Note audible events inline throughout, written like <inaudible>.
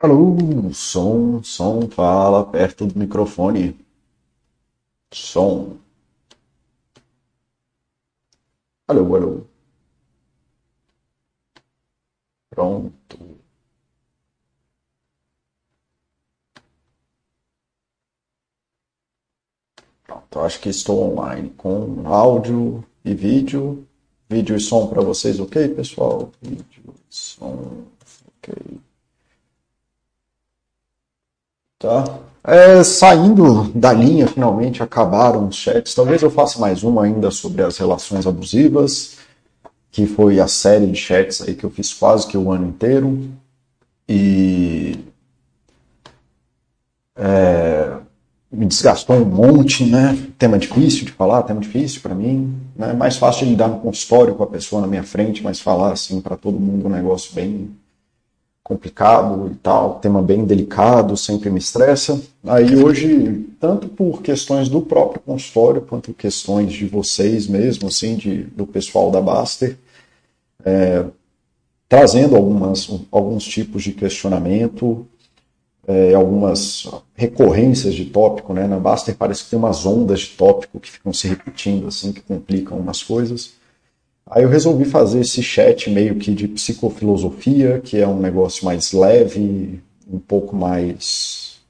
Alô, som, som, fala perto do microfone. Som. Alô, alô. Pronto. Pronto, acho que estou online com áudio e vídeo. Vídeo e som para vocês, ok, pessoal? Vídeo e som, ok. Tá. É, saindo da linha, finalmente acabaram os chats. Talvez eu faça mais uma ainda sobre as relações abusivas, que foi a série de chats aí que eu fiz quase que o ano inteiro. E é, me desgastou um monte, né? Tema difícil de falar, tema difícil para mim. Né? Mais fácil lidar no consultório com a pessoa na minha frente, mas falar assim para todo mundo um negócio bem complicado e tal, tema bem delicado, sempre me estressa. Aí hoje, tanto por questões do próprio consultório, quanto questões de vocês mesmo, assim, de, do pessoal da Baster, é, trazendo algumas, alguns tipos de questionamento, é, algumas recorrências de tópico, né? Na Baster parece que tem umas ondas de tópico que ficam se repetindo, assim, que complicam umas coisas. Aí eu resolvi fazer esse chat meio que de psicofilosofia, que é um negócio mais leve, um pouco mais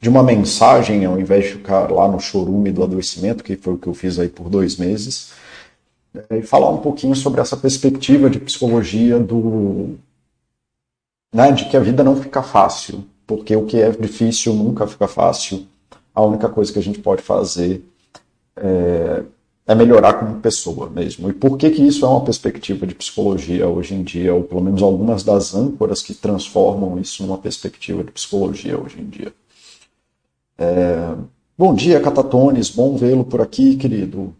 de uma mensagem, ao invés de ficar lá no chorume do adoecimento, que foi o que eu fiz aí por dois meses, e falar um pouquinho sobre essa perspectiva de psicologia do né, de que a vida não fica fácil, porque o que é difícil nunca fica fácil. A única coisa que a gente pode fazer é é melhorar como pessoa mesmo. E por que, que isso é uma perspectiva de psicologia hoje em dia, ou pelo menos algumas das âncoras que transformam isso numa perspectiva de psicologia hoje em dia. É... Bom dia, Catatones, bom vê-lo por aqui, querido.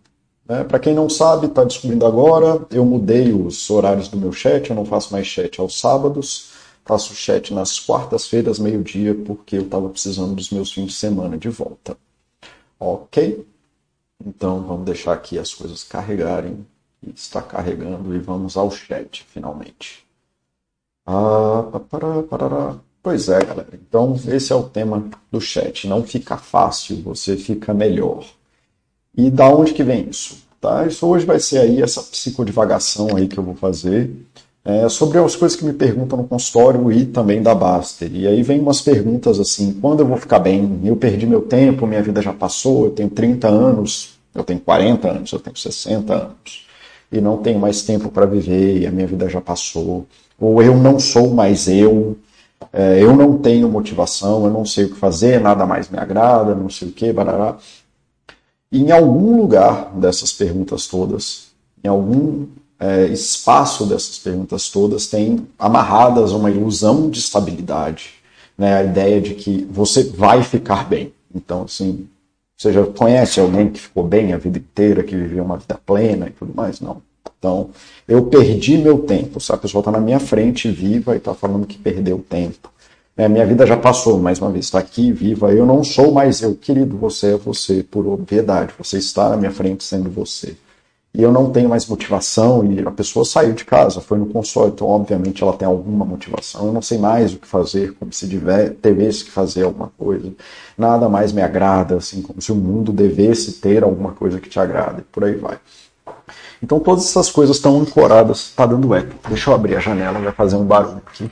É, Para quem não sabe, está descobrindo agora, eu mudei os horários do meu chat, eu não faço mais chat aos sábados, faço chat nas quartas-feiras, meio-dia, porque eu estava precisando dos meus fins de semana de volta. Ok? Então vamos deixar aqui as coisas carregarem. Está carregando e vamos ao chat finalmente. Ah, parará, parará. Pois é, galera. Então esse é o tema do chat. Não fica fácil, você fica melhor. E da onde que vem isso? Tá? Isso hoje vai ser aí essa psicodivagação aí que eu vou fazer é, sobre as coisas que me perguntam no consultório e também da Baster. E aí vem umas perguntas assim, quando eu vou ficar bem? Eu perdi meu tempo, minha vida já passou, eu tenho 30 anos, eu tenho 40 anos, eu tenho 60 anos, e não tenho mais tempo para viver, e a minha vida já passou. Ou eu não sou mais eu, é, eu não tenho motivação, eu não sei o que fazer, nada mais me agrada, não sei o que, barará. E em algum lugar dessas perguntas todas, em algum é, espaço dessas perguntas todas tem amarradas uma ilusão de estabilidade, né? a ideia de que você vai ficar bem. Então, assim, você já conhece alguém que ficou bem a vida inteira, que viveu uma vida plena e tudo mais? Não. Então, eu perdi meu tempo. Se a pessoa está na minha frente, viva, e está falando que perdeu tempo. É, minha vida já passou, mais uma vez, está aqui, viva. Eu não sou mais eu, querido. Você é você, por obviedade. Você está na minha frente sendo você e eu não tenho mais motivação e a pessoa saiu de casa, foi no console, então obviamente ela tem alguma motivação, eu não sei mais o que fazer, como se devesse que fazer alguma coisa, nada mais me agrada, assim, como se o mundo devesse ter alguma coisa que te agrade, por aí vai. Então todas essas coisas estão ancoradas, tá dando eco. Deixa eu abrir a janela, vai fazer um barulho aqui,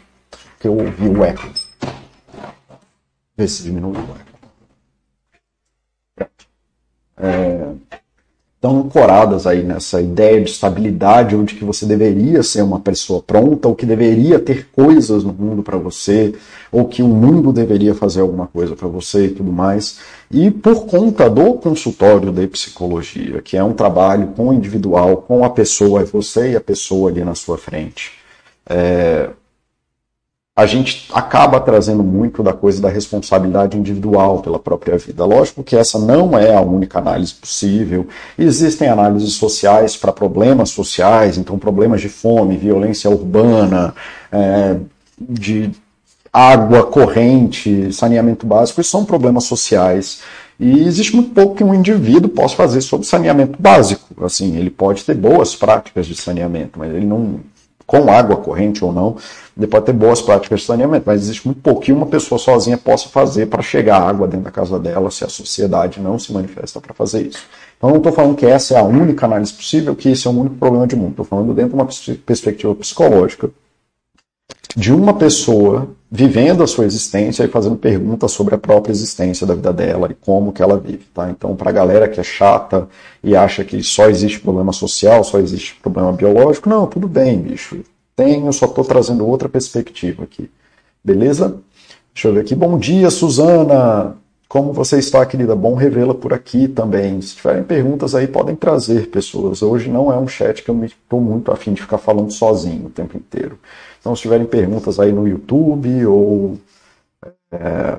que eu ouvi o eco. Vê se diminui o eco. É, estão ancoradas aí nessa ideia de estabilidade, onde que você deveria ser uma pessoa pronta, ou que deveria ter coisas no mundo para você, ou que o mundo deveria fazer alguma coisa para você e tudo mais. E por conta do consultório de psicologia, que é um trabalho com o individual, com a pessoa, é você e a pessoa ali na sua frente. É, a gente acaba trazendo muito da coisa da responsabilidade individual pela própria vida. Lógico que essa não é a única análise possível. Existem análises sociais para problemas sociais, então problemas de fome, violência urbana, é, de água corrente, saneamento básico, isso são problemas sociais. E existe muito pouco que um indivíduo possa fazer sobre saneamento básico. Assim, ele pode ter boas práticas de saneamento, mas ele não com água corrente ou não. Ele pode ter boas práticas de saneamento, mas existe muito pouco que uma pessoa sozinha possa fazer para chegar água dentro da casa dela se a sociedade não se manifesta para fazer isso. Então não estou falando que essa é a única análise possível, que esse é o único problema de mundo. Estou falando dentro de uma perspectiva psicológica de uma pessoa vivendo a sua existência e fazendo perguntas sobre a própria existência da vida dela e como que ela vive, tá? Então, para a galera que é chata e acha que só existe problema social, só existe problema biológico, não, tudo bem, bicho. Eu só estou trazendo outra perspectiva aqui. Beleza? Deixa eu ver aqui. Bom dia, Suzana. Como você está, querida? Bom revê-la por aqui também. Se tiverem perguntas aí, podem trazer, pessoas. Hoje não é um chat que eu estou muito afim de ficar falando sozinho o tempo inteiro. Então, se tiverem perguntas aí no YouTube ou, é,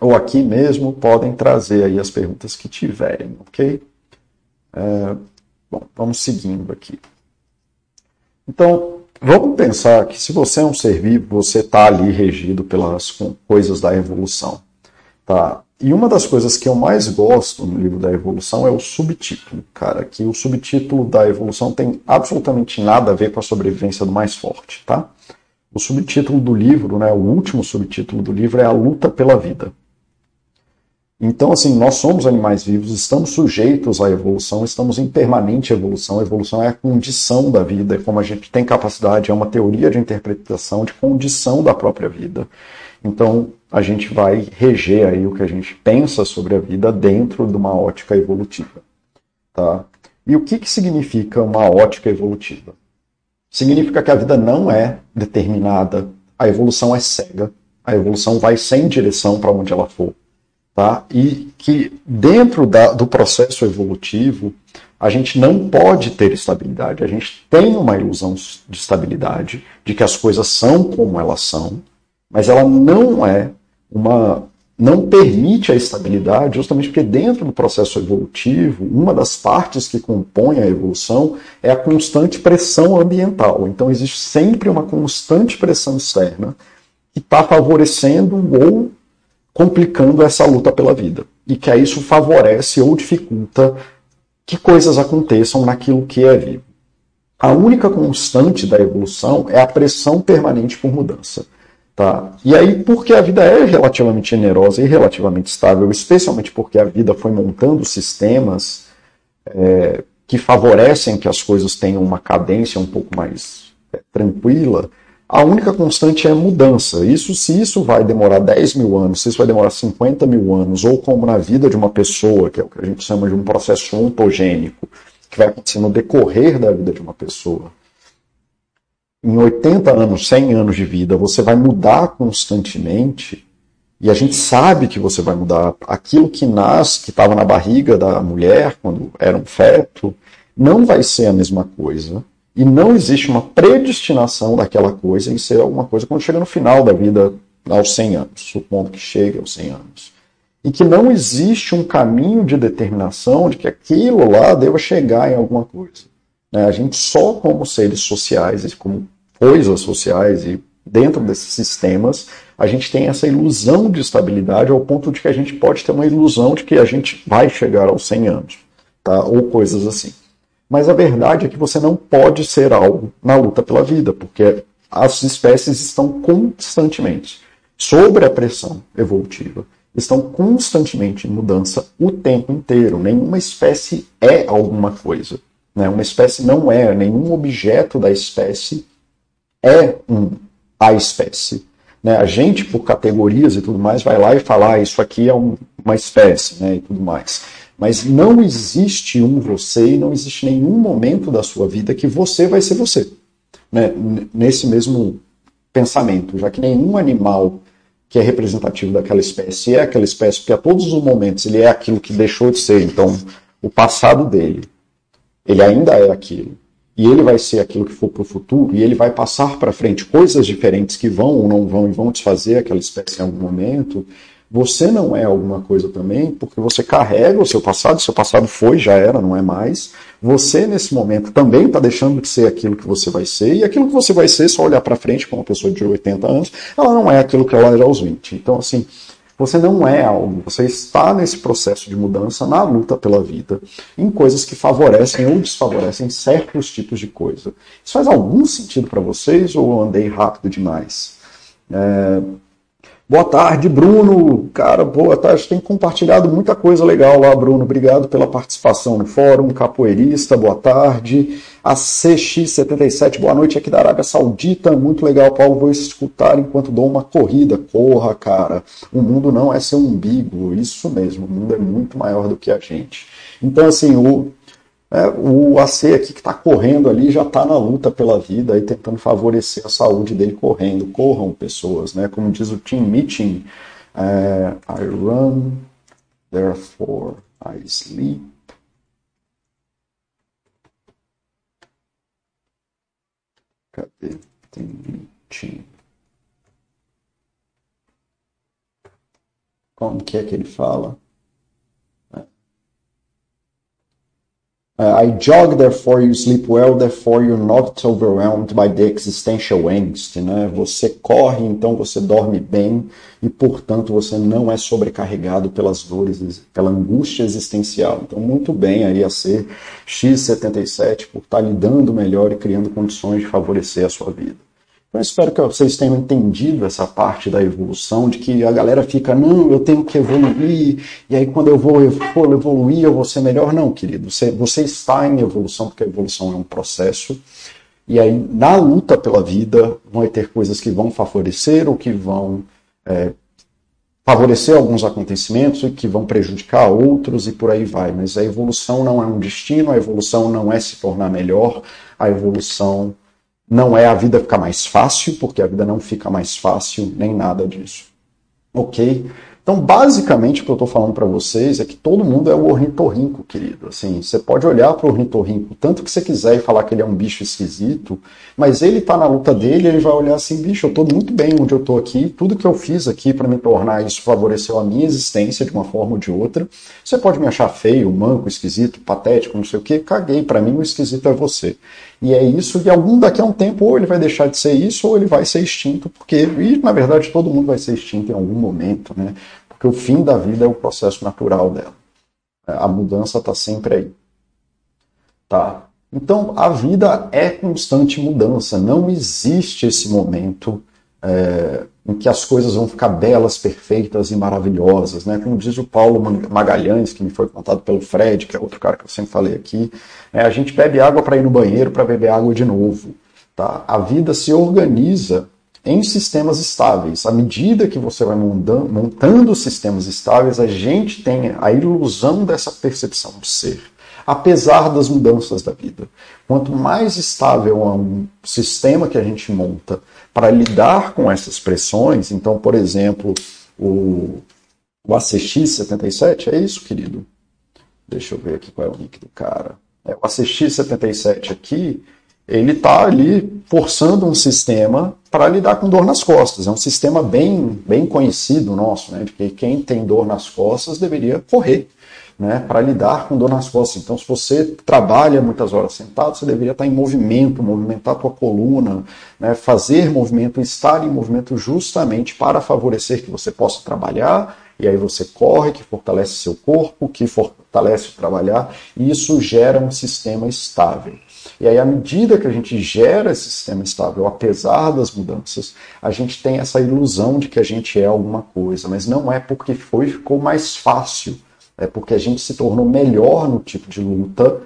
ou aqui mesmo, podem trazer aí as perguntas que tiverem, ok? É, bom, vamos seguindo aqui. Então, vamos pensar que se você é um ser vivo, você está ali regido pelas coisas da evolução. Tá? E uma das coisas que eu mais gosto no livro da evolução é o subtítulo, cara, que o subtítulo da evolução tem absolutamente nada a ver com a sobrevivência do mais forte, tá? O subtítulo do livro, né, o último subtítulo do livro é a luta pela vida. Então, assim, nós somos animais vivos, estamos sujeitos à evolução, estamos em permanente evolução. A evolução é a condição da vida, é como a gente tem capacidade, é uma teoria de interpretação de condição da própria vida. Então, a gente vai reger aí o que a gente pensa sobre a vida dentro de uma ótica evolutiva. Tá? E o que, que significa uma ótica evolutiva? Significa que a vida não é determinada, a evolução é cega, a evolução vai sem direção para onde ela for. Tá? E que dentro da, do processo evolutivo, a gente não pode ter estabilidade. A gente tem uma ilusão de estabilidade, de que as coisas são como elas são, mas ela não é uma não permite a estabilidade, justamente porque dentro do processo evolutivo, uma das partes que compõe a evolução é a constante pressão ambiental. Então existe sempre uma constante pressão externa que está favorecendo ou complicando essa luta pela vida. E que isso favorece ou dificulta que coisas aconteçam naquilo que é vivo. A única constante da evolução é a pressão permanente por mudança. Tá? E aí, porque a vida é relativamente generosa e relativamente estável, especialmente porque a vida foi montando sistemas é, que favorecem que as coisas tenham uma cadência um pouco mais é, tranquila, a única constante é mudança. Isso, se isso vai demorar 10 mil anos, se isso vai demorar 50 mil anos, ou como na vida de uma pessoa, que é o que a gente chama de um processo ontogênico, que vai acontecer no decorrer da vida de uma pessoa em 80 anos, 100 anos de vida, você vai mudar constantemente, e a gente sabe que você vai mudar. Aquilo que nasce, que estava na barriga da mulher, quando era um feto, não vai ser a mesma coisa. E não existe uma predestinação daquela coisa em ser alguma coisa quando chega no final da vida, aos 100 anos, supondo que chegue aos 100 anos. E que não existe um caminho de determinação de que aquilo lá deva chegar em alguma coisa. Né? A gente só como seres sociais como coisas sociais e dentro desses sistemas, a gente tem essa ilusão de estabilidade ao ponto de que a gente pode ter uma ilusão de que a gente vai chegar aos 100 anos, tá? ou coisas assim. Mas a verdade é que você não pode ser algo na luta pela vida, porque as espécies estão constantemente sobre a pressão evolutiva, estão constantemente em mudança o tempo inteiro. Nenhuma espécie é alguma coisa. Né? Uma espécie não é, nenhum objeto da espécie é um, a espécie. Né? A gente, por categorias e tudo mais, vai lá e fala, ah, isso aqui é um, uma espécie né? e tudo mais. Mas não existe um você e não existe nenhum momento da sua vida que você vai ser você. Né? Nesse mesmo pensamento, já que nenhum animal que é representativo daquela espécie é aquela espécie, porque a todos os momentos ele é aquilo que deixou de ser. Então, o passado dele, ele ainda é aquilo e ele vai ser aquilo que for para o futuro, e ele vai passar para frente coisas diferentes que vão ou não vão e vão desfazer aquela espécie em algum momento, você não é alguma coisa também, porque você carrega o seu passado, seu passado foi, já era, não é mais. Você, nesse momento, também está deixando de ser aquilo que você vai ser, e aquilo que você vai ser, só olhar para frente com uma pessoa de 80 anos, ela não é aquilo que ela era aos 20. Então, assim, Você não é algo, você está nesse processo de mudança, na luta pela vida, em coisas que favorecem ou desfavorecem certos tipos de coisa. Isso faz algum sentido para vocês ou andei rápido demais? É, Boa tarde, Bruno. Cara, boa tarde. Tem compartilhado muita coisa legal lá, Bruno. Obrigado pela participação no fórum. Capoeirista, boa tarde. A CX77, boa noite aqui da Arábia Saudita. Muito legal, Paulo. Vou escutar enquanto dou uma corrida. Corra, cara. O mundo não é seu umbigo. Isso mesmo. O mundo é muito maior do que a gente. Então, assim, o, é, o AC aqui que está correndo ali já está na luta pela vida e tentando favorecer a saúde dele correndo. Corram pessoas, né? Como diz o Team Meeting, é, I run, therefore I sleep. Cadê? Team Meeting. Como que é que ele fala? Uh, I jog, therefore you sleep well, therefore you're not overwhelmed by the existential angst. Né? Você corre, então você dorme bem e, portanto, você não é sobrecarregado pelas dores, pela angústia existencial. Então, muito bem aí a ser X77 por estar lidando melhor e criando condições de favorecer a sua vida. Então, eu espero que vocês tenham entendido essa parte da evolução, de que a galera fica, não, eu tenho que evoluir, e aí quando eu vou evoluir, eu vou ser melhor. Não, querido, você, você está em evolução, porque a evolução é um processo. E aí, na luta pela vida, vão ter coisas que vão favorecer ou que vão é, favorecer alguns acontecimentos e que vão prejudicar outros e por aí vai. Mas a evolução não é um destino, a evolução não é se tornar melhor, a evolução não é a vida ficar mais fácil, porque a vida não fica mais fácil, nem nada disso. Ok? Então, basicamente, o que eu estou falando para vocês é que todo mundo é o ornitorrinco, querido. Assim, você pode olhar para o ornitorrinco tanto que você quiser e falar que ele é um bicho esquisito, mas ele está na luta dele, ele vai olhar assim, bicho, eu estou muito bem onde eu estou aqui, tudo que eu fiz aqui para me tornar isso favoreceu a minha existência de uma forma ou de outra. Você pode me achar feio, manco, esquisito, patético, não sei o que, caguei, para mim o esquisito é você. E é isso, e algum daqui a um tempo, ou ele vai deixar de ser isso, ou ele vai ser extinto, porque, e na verdade todo mundo vai ser extinto em algum momento, né? Porque o fim da vida é o processo natural dela. A mudança está sempre aí. Tá? Então, a vida é constante mudança. Não existe esse momento é, em que as coisas vão ficar belas, perfeitas e maravilhosas. Né? Como diz o Paulo Magalhães, que me foi contado pelo Fred, que é outro cara que eu sempre falei aqui, é, a gente bebe água para ir no banheiro para beber água de novo. Tá? A vida se organiza em sistemas estáveis. À medida que você vai montando, sistemas estáveis, a gente tem a ilusão dessa percepção de ser, apesar das mudanças da vida. Quanto mais estável é um sistema que a gente monta para lidar com essas pressões, então, por exemplo, o, o ACX77, é isso, querido? Deixa eu ver aqui qual é o nick do cara. É, o ACX77 aqui, ele está ali forçando um sistema para lidar com dor nas costas. É um sistema bem, bem conhecido nosso, né? De que quem tem dor nas costas deveria correr, né? Para lidar com dor nas costas. Então, se você trabalha muitas horas sentado, você deveria estar em movimento, movimentar a tua coluna, né? fazer movimento, estar em movimento justamente para favorecer que você possa trabalhar e aí você corre, que fortalece seu corpo, que fortalece o trabalhar, e isso gera um sistema estável. E aí, à medida que a gente gera esse sistema estável, apesar das mudanças, a gente tem essa ilusão de que a gente é alguma coisa, mas não é porque foi ficou mais fácil, é porque a gente se tornou melhor no tipo de luta,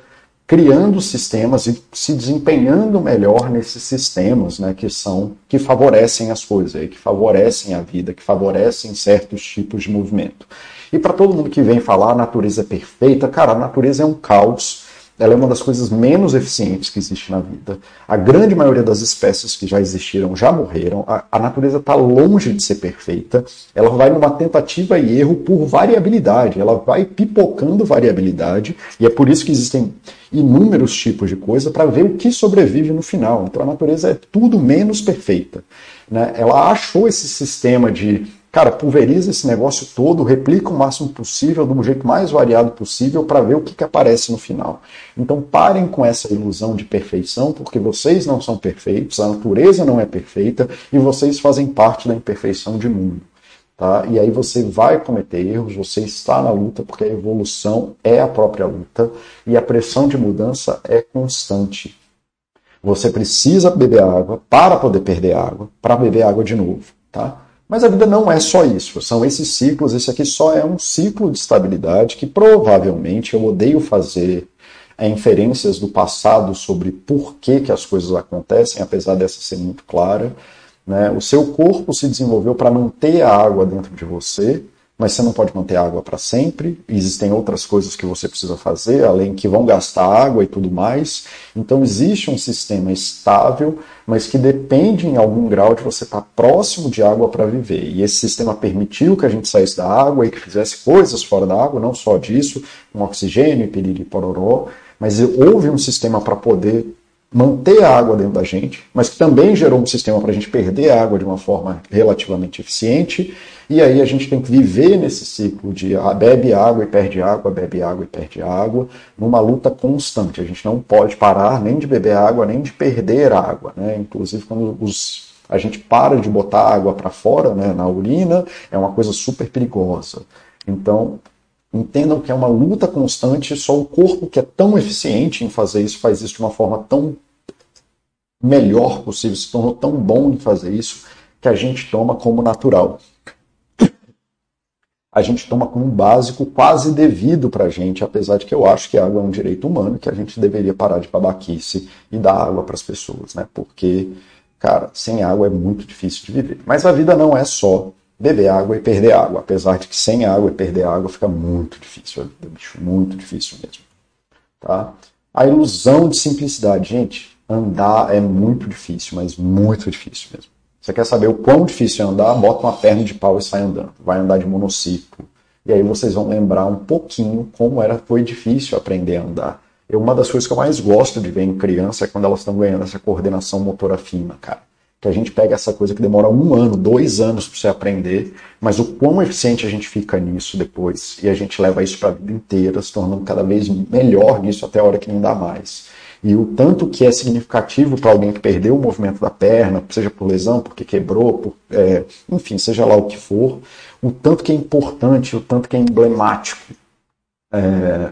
criando sistemas e se desempenhando melhor nesses sistemas, né, que são que favorecem as coisas, que favorecem a vida, que favorecem certos tipos de movimento. E para todo mundo que vem falar a natureza é perfeita, cara, a natureza é um caos ela é uma das coisas menos eficientes que existe na vida. A grande maioria das espécies que já existiram já morreram. A, a natureza está longe de ser perfeita. Ela vai numa tentativa e erro por variabilidade. Ela vai pipocando variabilidade. E é por isso que existem inúmeros tipos de coisa para ver o que sobrevive no final. Então a natureza é tudo menos perfeita. Né? Ela achou esse sistema de Cara, pulveriza esse negócio todo, replica o máximo possível, do jeito mais variado possível, para ver o que, que aparece no final. Então parem com essa ilusão de perfeição, porque vocês não são perfeitos, a natureza não é perfeita e vocês fazem parte da imperfeição de mundo. Tá? E aí você vai cometer erros, você está na luta, porque a evolução é a própria luta e a pressão de mudança é constante. Você precisa beber água para poder perder água, para beber água de novo. Tá? Mas a vida não é só isso, são esses ciclos. Esse aqui só é um ciclo de estabilidade que provavelmente eu odeio fazer inferências do passado sobre por que, que as coisas acontecem, apesar dessa ser muito clara. Né? O seu corpo se desenvolveu para manter a água dentro de você, mas você não pode manter água para sempre. Existem outras coisas que você precisa fazer, além que vão gastar água e tudo mais. Então existe um sistema estável, mas que depende em algum grau de você estar próximo de água para viver. E esse sistema permitiu que a gente saísse da água e que fizesse coisas fora da água, não só disso, com oxigênio, piriri, pororó, mas houve um sistema para poder manter a água dentro da gente, mas que também gerou um sistema para a gente perder a água de uma forma relativamente eficiente. E aí a gente tem que viver nesse ciclo de ah, bebe água e perde água, bebe água e perde água, numa luta constante. A gente não pode parar nem de beber água, nem de perder água. Né? Inclusive, quando os, a gente para de botar água para fora né, na urina, é uma coisa super perigosa. Então, Entendam que é uma luta constante, só o corpo que é tão eficiente em fazer isso faz isso de uma forma tão melhor possível, se tornou tão bom em fazer isso, que a gente toma como natural. A gente toma como básico quase devido para a gente, apesar de que eu acho que a água é um direito humano, que a gente deveria parar de babaquice e dar água para as pessoas, né? Porque, cara, sem água é muito difícil de viver. Mas a vida não é só beber água e perder água. Apesar de que sem água e perder água fica muito difícil a vida, bicho. Muito difícil mesmo. Tá? A ilusão de simplicidade. Gente, andar é muito difícil, mas muito difícil mesmo. Você quer saber o quão difícil é andar? Bota uma perna de pau e sai andando. Vai andar de monociclo. E aí vocês vão lembrar um pouquinho como era, foi difícil aprender a andar. Eu, uma das coisas que eu mais gosto de ver em criança é quando elas estão ganhando essa coordenação motora fina, cara que a gente pega essa coisa que demora um ano, dois anos para você aprender, mas o quão eficiente a gente fica nisso depois, e a gente leva isso para a vida inteira, se tornando cada vez melhor nisso até a hora que não dá mais. E o tanto que é significativo para alguém que perdeu o movimento da perna, seja por lesão, porque quebrou, por, é, enfim, seja lá o que for, o tanto que é importante, o tanto que é emblemático é,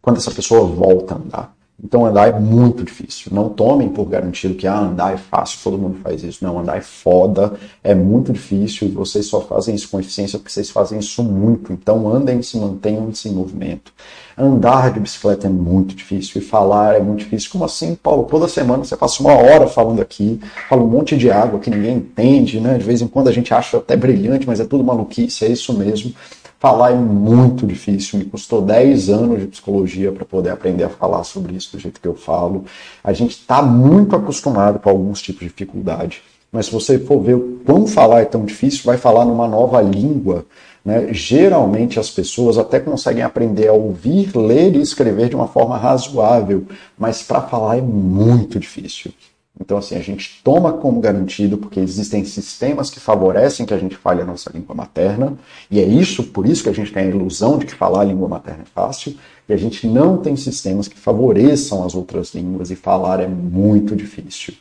quando essa pessoa volta a andar. Então andar é muito difícil. Não tomem por garantido que ah, andar é fácil, todo mundo faz isso. Não, andar é foda, é muito difícil e vocês só fazem isso com eficiência porque vocês fazem isso muito. Então andem, se mantenham-se em movimento. Andar de bicicleta é muito difícil e falar é muito difícil. Como assim, Paulo? Toda semana você passa uma hora falando aqui, fala um monte de água que ninguém entende, né? De vez em quando a gente acha até brilhante, mas é tudo maluquice, é isso mesmo. Falar é muito difícil, me custou 10 anos de psicologia para poder aprender a falar sobre isso do jeito que eu falo. A gente está muito acostumado com alguns tipos de dificuldade, mas se você for ver o quão falar é tão difícil, vai falar numa nova língua. Né? Geralmente as pessoas até conseguem aprender a ouvir, ler e escrever de uma forma razoável, mas para falar é muito difícil. Então, assim, a gente toma como garantido, porque existem sistemas que favorecem que a gente fale a nossa língua materna, e é isso, por isso que a gente tem a ilusão de que falar a língua materna é fácil, e a gente não tem sistemas que favoreçam as outras línguas, e falar é muito difícil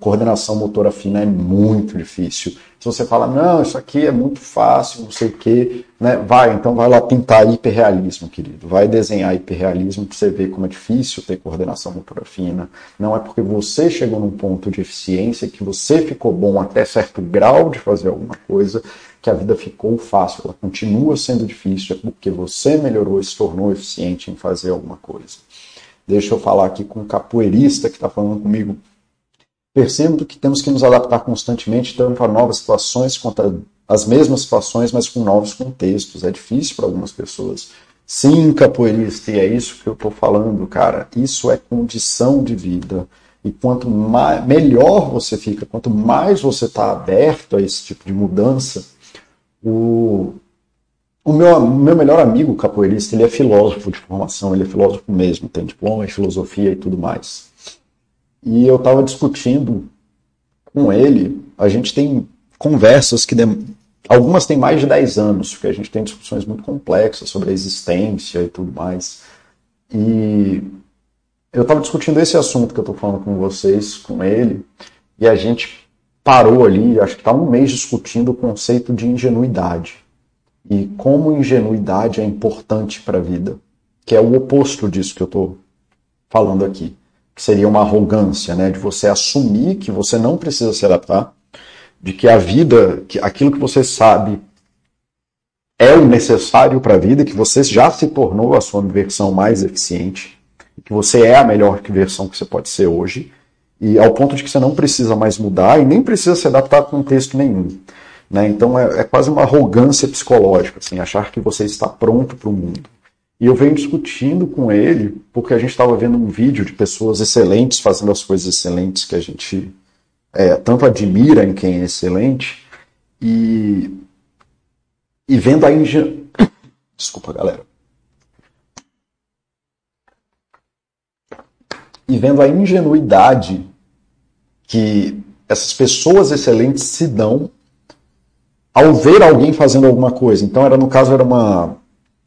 coordenação motora fina é muito difícil. Se você fala, não, isso aqui é muito fácil, não sei o quê, né? vai, então vai lá pintar hiperrealismo, querido. Vai desenhar hiperrealismo para você ver como é difícil ter coordenação motora fina. Não é porque você chegou num ponto de eficiência, que você ficou bom até certo grau de fazer alguma coisa, que a vida ficou fácil. Ela continua sendo difícil, é porque você melhorou se tornou eficiente em fazer alguma coisa. Deixa eu falar aqui com um capoeirista que está falando comigo Percebo que temos que nos adaptar constantemente tanto a novas situações quanto às mesmas situações, mas com novos contextos. É difícil para algumas pessoas. Sim, capoeirista, e é isso que eu estou falando, cara. Isso é condição de vida. E quanto mais, melhor você fica, quanto mais você está aberto a esse tipo de mudança, o, o meu, meu melhor amigo capoeirista, ele é filósofo de formação, ele é filósofo mesmo, tem diploma em filosofia e tudo mais. E eu estava discutindo com ele, a gente tem conversas que algumas têm mais de 10 anos, porque a gente tem discussões muito complexas sobre a existência e tudo mais. E eu estava discutindo esse assunto que eu estou falando com vocês, com ele, e a gente parou ali, acho que está um mês discutindo o conceito de ingenuidade e como ingenuidade é importante para a vida, que é o oposto disso que eu estou falando aqui, que seria uma arrogância, né, de você assumir que você não precisa se adaptar, de que a vida, que aquilo que você sabe é o necessário para a vida, que você já se tornou a sua versão mais eficiente, que você é a melhor versão que você pode ser hoje, e ao ponto de que você não precisa mais mudar e nem precisa se adaptar a contexto nenhum. Né? Então é, é, quase uma arrogância psicológica, assim, achar que você está pronto para o mundo. E eu venho discutindo com ele, porque a gente estava vendo um vídeo de pessoas excelentes fazendo as coisas excelentes que a gente é, tanto admira em quem é excelente, e, e vendo a ingen... Desculpa, galera. E vendo a ingenuidade que essas pessoas excelentes se dão ao ver alguém fazendo alguma coisa. Então, era no caso, era uma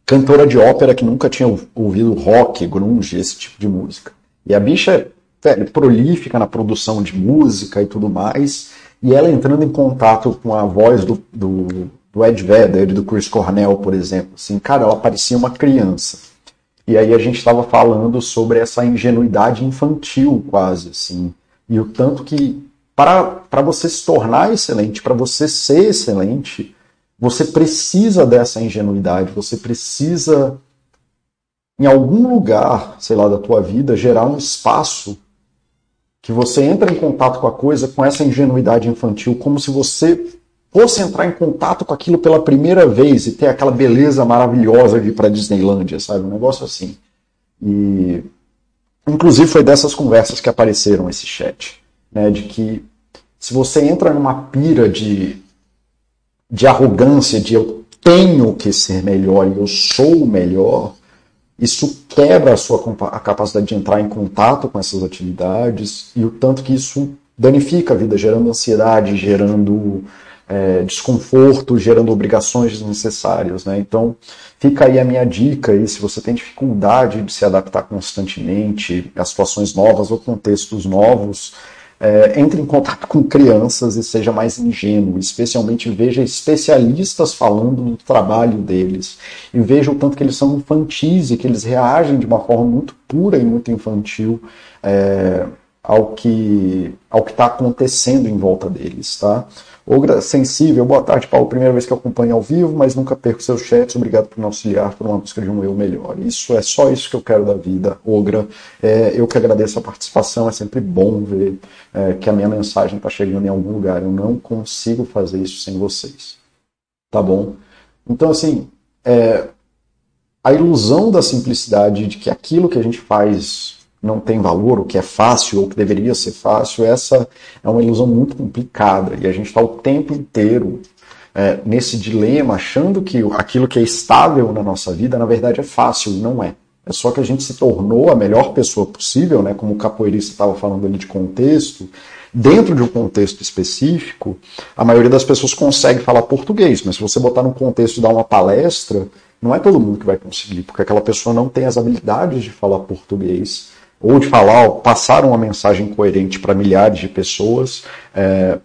cantora de ópera que nunca tinha ouvido rock, grunge, esse tipo de música. E a bicha é prolífica na produção de música e tudo mais, e ela entrando em contato com a voz do, do, do Ed Vedder, do Chris Cornell, por exemplo. Assim, cara, ela parecia uma criança. E aí a gente estava falando sobre essa ingenuidade infantil, quase, assim. E o tanto que para você se tornar excelente, para você ser excelente, você precisa dessa ingenuidade, você precisa, em algum lugar, sei lá, da tua vida, gerar um espaço que você entra em contato com a coisa com essa ingenuidade infantil, como se você fosse entrar em contato com aquilo pela primeira vez e ter aquela beleza maravilhosa de ir para Disneylândia, sabe? Um negócio assim. E inclusive foi dessas conversas que apareceram esse chat né, de que se você entra numa pira de, de arrogância, de eu tenho que ser melhor e eu sou melhor, isso quebra a sua a capacidade de entrar em contato com essas atividades e o tanto que isso danifica a vida, gerando ansiedade, gerando é, desconforto, gerando obrigações desnecessárias. Né? Então, fica aí a minha dica, aí, se você tem dificuldade de se adaptar constantemente a situações novas ou contextos novos, é, entre em contato com crianças e seja mais ingênuo, especialmente veja especialistas falando do trabalho deles e veja o tanto que eles são infantis e que eles reagem de uma forma muito pura e muito infantil é, ao que ao que está acontecendo em volta deles, tá? Ogra Sensível, boa tarde, Paulo. Primeira vez que eu acompanho ao vivo, mas nunca perco seus chats. Obrigado por me auxiliar por uma busca de um eu melhor. Isso é só isso que eu quero da vida, Ogra. É, eu que agradeço a participação, é sempre bom ver é, que a minha mensagem está chegando em algum lugar. Eu não consigo fazer isso sem vocês. Tá bom? Então, assim, é, a ilusão da simplicidade de que aquilo que a gente faz não tem valor, o que é fácil ou que deveria ser fácil, essa é uma ilusão muito complicada e a gente está o tempo inteiro é, nesse dilema, achando que aquilo que é estável na nossa vida, na verdade, é fácil e não é. É só que a gente se tornou a melhor pessoa possível, né? como o capoeirista estava falando ali de contexto, dentro de um contexto específico, a maioria das pessoas consegue falar português, mas se você botar num contexto e dar uma palestra, não é todo mundo que vai conseguir, porque aquela pessoa não tem as habilidades de falar português ou de falar, passar uma mensagem coerente para milhares de pessoas é,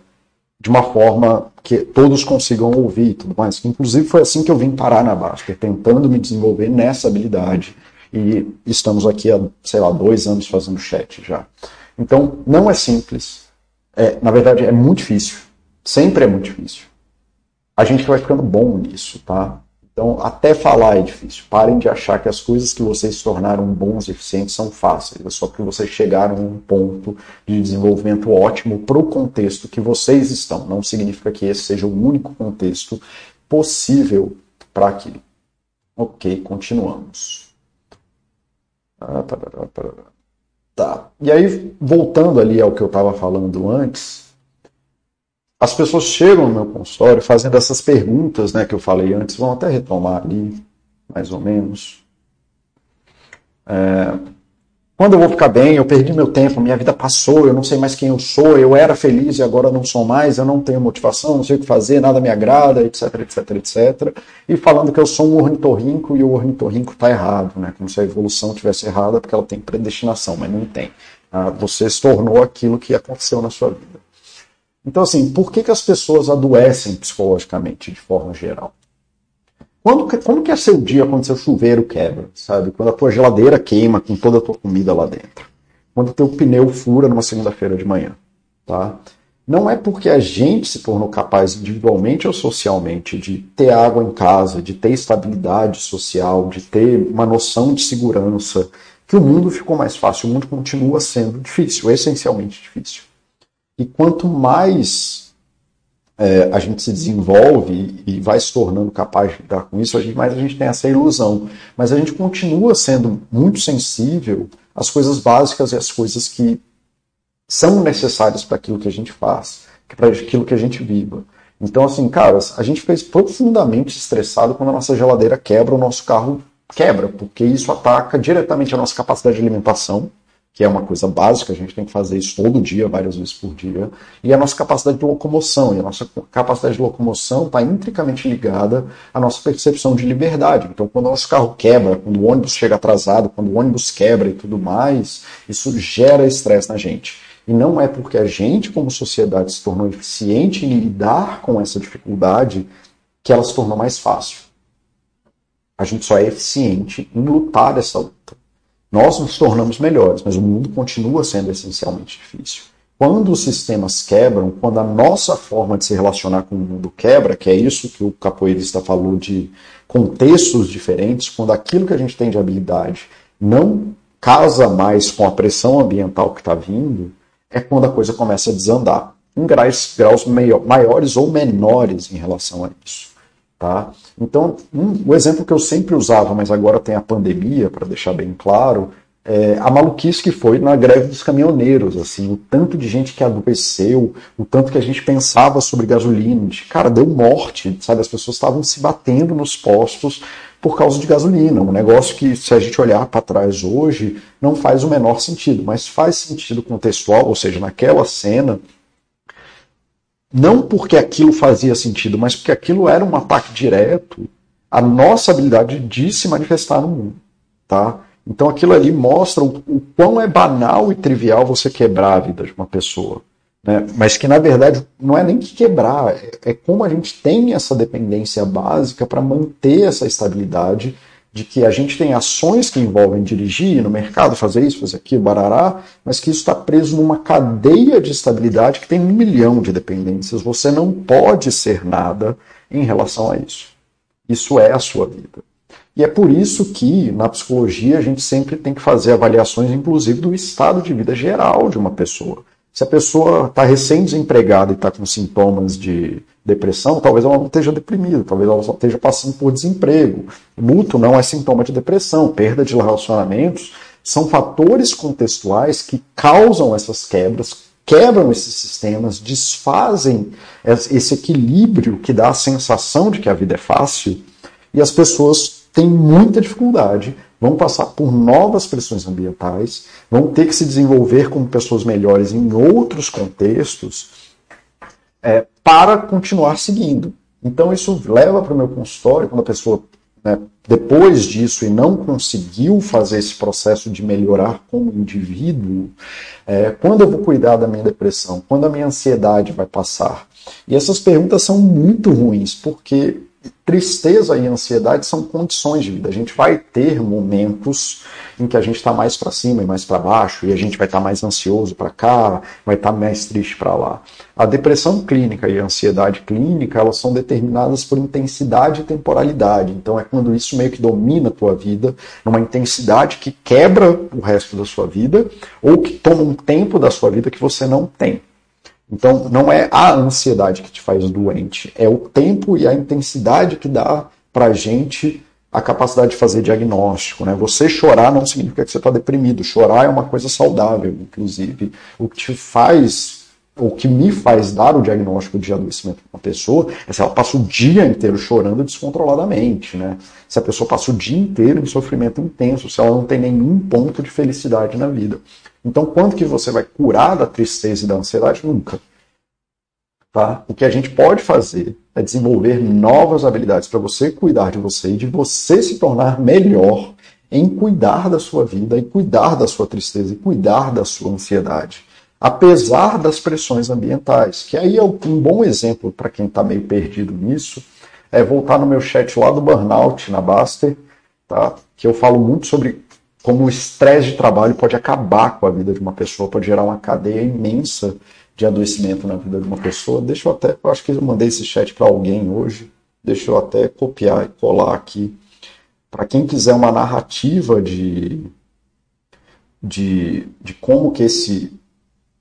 de uma forma que todos consigam ouvir e tudo mais. Inclusive foi assim que eu vim parar na Basker, tentando me desenvolver nessa habilidade. E estamos aqui há, sei lá, dois anos fazendo chat já. Então, não é simples. É, na verdade, é muito difícil. Sempre é muito difícil. A gente vai ficando bom nisso, tá? Então, até falar é difícil. Parem de achar que as coisas que vocês se tornaram bons e eficientes são fáceis. É só porque vocês chegaram a um ponto de desenvolvimento ótimo para o contexto que vocês estão. Não significa que esse seja o único contexto possível para aquilo. Ok, continuamos. Ah, tá. E aí, voltando ali ao que eu estava falando antes, as pessoas chegam no meu consultório fazendo essas perguntas né, que eu falei antes, vão até retomar ali, mais ou menos. É, quando eu vou ficar bem, eu perdi meu tempo, minha vida passou, eu não sei mais quem eu sou, eu era feliz e agora não sou mais, eu não tenho motivação, não sei o que fazer, nada me agrada, etc, etc, etc. E falando que eu sou um ornitorrinco e o ornitorrinco está errado, né? como se a evolução tivesse errada porque ela tem predestinação, mas não tem. Ah, você se tornou aquilo que aconteceu na sua vida. Então, assim, por que, que as pessoas adoecem psicologicamente, de forma geral? Quando, como que é seu dia quando seu chuveiro quebra, sabe? Quando a tua geladeira queima com toda a tua comida lá dentro. Quando teu pneu fura numa segunda-feira de manhã, tá? Não é porque a gente se tornou capaz individualmente ou socialmente de ter água em casa, de ter estabilidade social, de ter uma noção de segurança, que o mundo ficou mais fácil. O mundo continua sendo difícil, essencialmente difícil. E quanto mais é, a gente se desenvolve e vai se tornando capaz de lidar com isso, a gente, mais a gente tem essa ilusão. Mas a gente continua sendo muito sensível às coisas básicas e às coisas que são necessárias para aquilo que a gente faz, para aquilo que a gente viva. Então, assim, cara, a gente fez profundamente estressado quando a nossa geladeira quebra, o nosso carro quebra, porque isso ataca diretamente a nossa capacidade de alimentação, que é uma coisa básica, a gente tem que fazer isso todo dia, várias vezes por dia, e a nossa capacidade de locomoção. E a nossa capacidade de locomoção está intricamente ligada à nossa percepção de liberdade. Então, quando o nosso carro quebra, quando o ônibus chega atrasado, quando o ônibus quebra e tudo mais, isso gera estresse na gente. E não é porque a gente, como sociedade, se tornou eficiente em lidar com essa dificuldade que ela se tornou mais fácil. A gente só é eficiente em lutar essa luta. Nós nos tornamos melhores, mas o mundo continua sendo essencialmente difícil. Quando os sistemas quebram, quando a nossa forma de se relacionar com o mundo quebra, que é isso que o capoeirista falou de contextos diferentes, quando aquilo que a gente tem de habilidade não casa mais com a pressão ambiental que está vindo, é quando a coisa começa a desandar, em graus, graus maiores ou menores em relação a isso. Tá? Então, um, o exemplo que eu sempre usava, mas agora tem a pandemia, para deixar bem claro, é a maluquice que foi na greve dos caminhoneiros, assim, o tanto de gente que adoeceu, o tanto que a gente pensava sobre gasolina, de, cara, deu morte, sabe? As pessoas estavam se batendo nos postos por causa de gasolina. Um negócio que, se a gente olhar para trás hoje, não faz o menor sentido, mas faz sentido contextual, ou seja, naquela cena, não porque aquilo fazia sentido, mas porque aquilo era um ataque direto à nossa habilidade de se manifestar no mundo. Tá? Então aquilo ali mostra o, o quão é banal e trivial você quebrar a vida de uma pessoa. Né? Mas que na verdade não é nem que quebrar, é, é como a gente tem essa dependência básica para manter essa estabilidade de que a gente tem ações que envolvem dirigir no mercado, fazer isso, fazer aquilo, barará, mas que isso está preso numa cadeia de estabilidade que tem um milhão de dependências. Você não pode ser nada em relação a isso. Isso é a sua vida. E é por isso que, na psicologia, a gente sempre tem que fazer avaliações, inclusive, do estado de vida geral de uma pessoa. Se a pessoa está recém-desempregada e está com sintomas de depressão, talvez ela não esteja deprimida, talvez ela só esteja passando por desemprego. Luto não é sintoma de depressão, perda de relacionamentos são fatores contextuais que causam essas quebras, quebram esses sistemas, desfazem esse equilíbrio que dá a sensação de que a vida é fácil e as pessoas têm muita dificuldade vão passar por novas pressões ambientais, vão ter que se desenvolver como pessoas melhores em outros contextos é, para continuar seguindo. Então isso leva para o meu consultório, quando a pessoa, né, depois disso e não conseguiu fazer esse processo de melhorar como indivíduo, é, quando eu vou cuidar da minha depressão, quando a minha ansiedade vai passar? E essas perguntas são muito ruins, porque tristeza e ansiedade são condições de vida. A gente vai ter momentos em que a gente está mais para cima e mais para baixo, e a gente vai estar tá mais ansioso para cá, vai estar tá mais triste para lá. A depressão clínica e a ansiedade clínica, elas são determinadas por intensidade e temporalidade. Então é quando isso meio que domina a tua vida, numa intensidade que quebra o resto da sua vida, ou que toma um tempo da sua vida que você não tem. Então, não é a ansiedade que te faz doente, é o tempo e a intensidade que dá para gente a capacidade de fazer diagnóstico. Né? Você chorar não significa que você está deprimido. Chorar é uma coisa saudável, inclusive. O que te faz, o que me faz dar o diagnóstico de adoecimento para uma pessoa é se ela passa o dia inteiro chorando descontroladamente. Né? Se a pessoa passa o dia inteiro em sofrimento intenso, se ela não tem nenhum ponto de felicidade na vida. Então, quando que você vai curar da tristeza e da ansiedade? Nunca. Tá? O que a gente pode fazer é desenvolver novas habilidades para você cuidar de você e de você se tornar melhor em cuidar da sua vida, em cuidar da sua tristeza e cuidar da sua ansiedade. apesar das pressões ambientais. Que aí é um bom exemplo para quem está meio perdido nisso, é voltar no meu chat lá do Burnout na Baster, tá? que eu falo muito sobre como o estresse de trabalho pode acabar com a vida de uma pessoa, pode gerar uma cadeia imensa de adoecimento na vida de uma pessoa. Deixa eu até, eu acho que eu mandei esse chat para alguém hoje, deixa eu até copiar e colar aqui. Para quem quiser uma narrativa de, de, de como que esse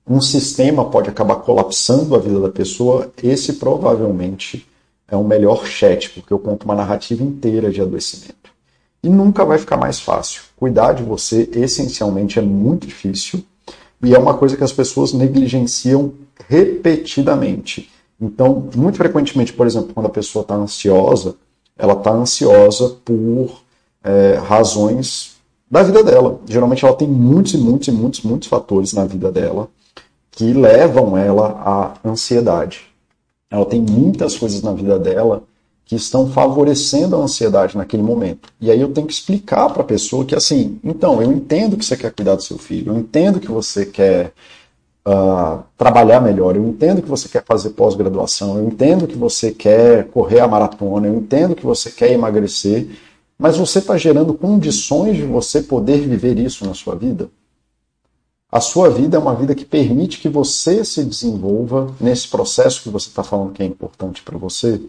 um sistema pode acabar colapsando a vida da pessoa, esse provavelmente é o melhor chat, porque eu conto uma narrativa inteira de adoecimento. E nunca vai ficar mais fácil. Cuidar de você, essencialmente, é muito difícil e é uma coisa que as pessoas negligenciam repetidamente. Então, muito frequentemente, por exemplo, quando a pessoa está ansiosa, ela está ansiosa por é, razões da vida dela. Geralmente ela tem muitos e muitos e muitos, muitos fatores na vida dela que levam ela à ansiedade. Ela tem muitas coisas na vida dela que estão favorecendo a ansiedade naquele momento. E aí eu tenho que explicar para a pessoa que assim, então, eu entendo que você quer cuidar do seu filho, eu entendo que você quer uh, trabalhar melhor, eu entendo que você quer fazer pós-graduação, eu entendo que você quer correr a maratona, eu entendo que você quer emagrecer, mas você está gerando condições de você poder viver isso na sua vida? A sua vida é uma vida que permite que você se desenvolva nesse processo que você está falando que é importante para você.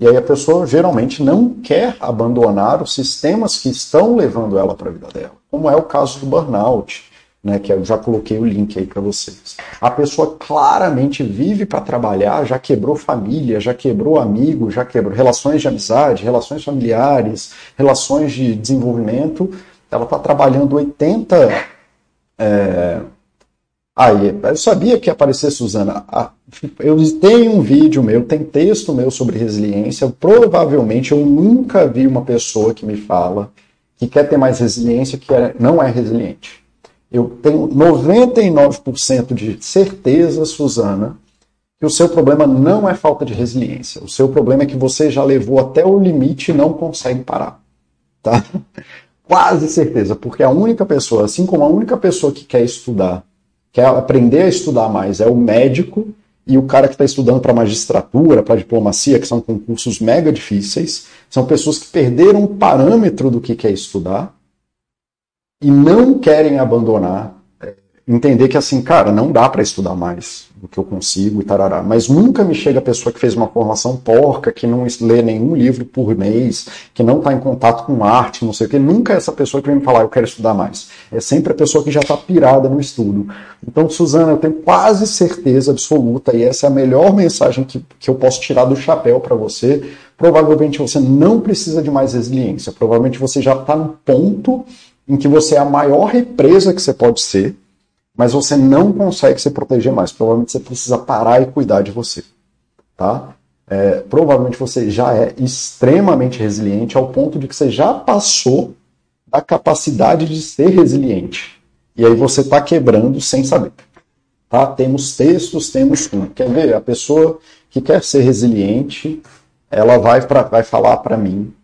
E aí a pessoa geralmente não quer abandonar os sistemas que estão levando ela para a vida dela, como é o caso do burnout, né, que eu já coloquei o link aí para vocês. A pessoa claramente vive para trabalhar, já quebrou família, já quebrou amigo, já quebrou relações de amizade, relações familiares, relações de desenvolvimento. Ela está trabalhando 80 é, Aí, eu sabia que ia aparecer Suzana. Ah, eu tenho um vídeo meu, tem texto meu sobre resiliência. Provavelmente eu nunca vi uma pessoa que me fala que quer ter mais resiliência que é, não é resiliente. Eu tenho 99% de certeza, Suzana, que o seu problema não é falta de resiliência. O seu problema é que você já levou até o limite e não consegue parar. Tá? <laughs> Quase certeza, porque a única pessoa, assim como a única pessoa que quer estudar quer aprender a estudar mais é o médico e o cara que está estudando para magistratura, para diplomacia, que são concursos mega difíceis, são pessoas que perderam o parâmetro do que quer estudar e não querem abandonar entender que assim, cara, não dá para estudar mais do que eu consigo e tarará. Mas nunca me chega a pessoa que fez uma formação porca, que não lê nenhum livro por mês, que não está em contato com arte, não sei o que. Nunca é essa pessoa que vem me falar, eu quero estudar mais. É sempre a pessoa que já está pirada no estudo. Então, Suzana, eu tenho quase certeza absoluta, e essa é a melhor mensagem que, que eu posso tirar do chapéu para você. Provavelmente você não precisa de mais resiliência. Provavelmente você já está no ponto em que você é a maior represa que você pode ser mas você não consegue se proteger mais. Provavelmente você precisa parar e cuidar de você. Tá? É, provavelmente você já é extremamente resiliente ao ponto de que você já passou da capacidade de ser resiliente. E aí você está quebrando sem saber. Tá? Temos textos, temos. Quer ver? A pessoa que quer ser resiliente, ela vai, pra, vai falar para mim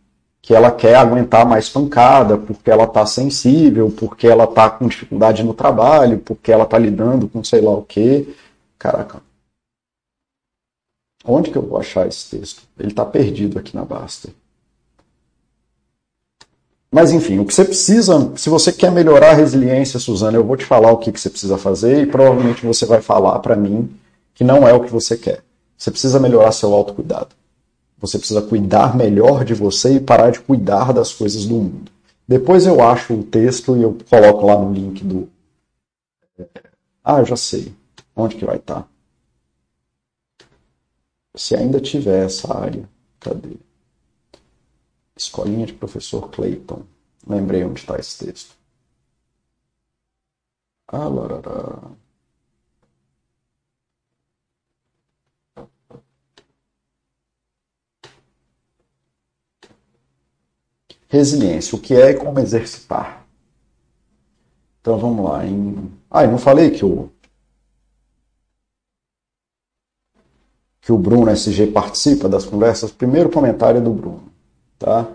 que ela quer aguentar mais pancada, porque ela está sensível, porque ela está com dificuldade no trabalho, porque ela está lidando com sei lá o quê. Caraca. Onde que eu vou achar esse texto? Ele está perdido aqui na Basta. Mas enfim, o que você precisa, se você quer melhorar a resiliência, Suzana, eu vou te falar o que, que você precisa fazer e provavelmente você vai falar para mim que não é o que você quer. Você precisa melhorar seu autocuidado. Você precisa cuidar melhor de você e parar de cuidar das coisas do mundo. Depois eu acho o texto e eu coloco lá no link do. Ah, eu já sei. Onde que vai estar? Tá? Se ainda tiver essa área. Cadê? Escolinha de professor Clayton. Lembrei onde está esse texto. Ah, larará. Resiliência, o que é e como exercitar. Então vamos lá. Em... Ah, eu não falei que o que o Bruno SG participa das conversas. Primeiro comentário do Bruno, tá?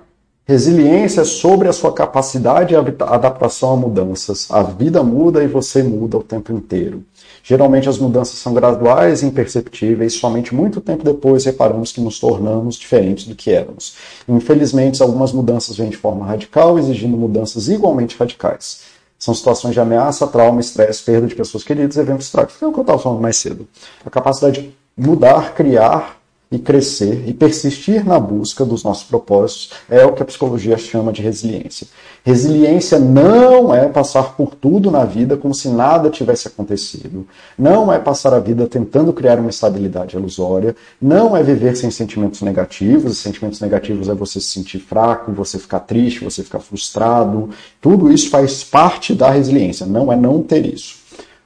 Resiliência é sobre a sua capacidade de adaptação a mudanças. A vida muda e você muda o tempo inteiro. Geralmente as mudanças são graduais e imperceptíveis, somente muito tempo depois reparamos que nos tornamos diferentes do que éramos. Infelizmente, algumas mudanças vêm de forma radical, exigindo mudanças igualmente radicais. São situações de ameaça, trauma, estresse, perda de pessoas queridas, eventos trágicos. Foi o que eu estava falando mais cedo. A capacidade de mudar, criar e crescer e persistir na busca dos nossos propósitos é o que a psicologia chama de resiliência. Resiliência não é passar por tudo na vida como se nada tivesse acontecido. Não é passar a vida tentando criar uma estabilidade ilusória. Não é viver sem sentimentos negativos. Sentimentos negativos é você se sentir fraco, você ficar triste, você ficar frustrado. Tudo isso faz parte da resiliência. Não é não ter isso.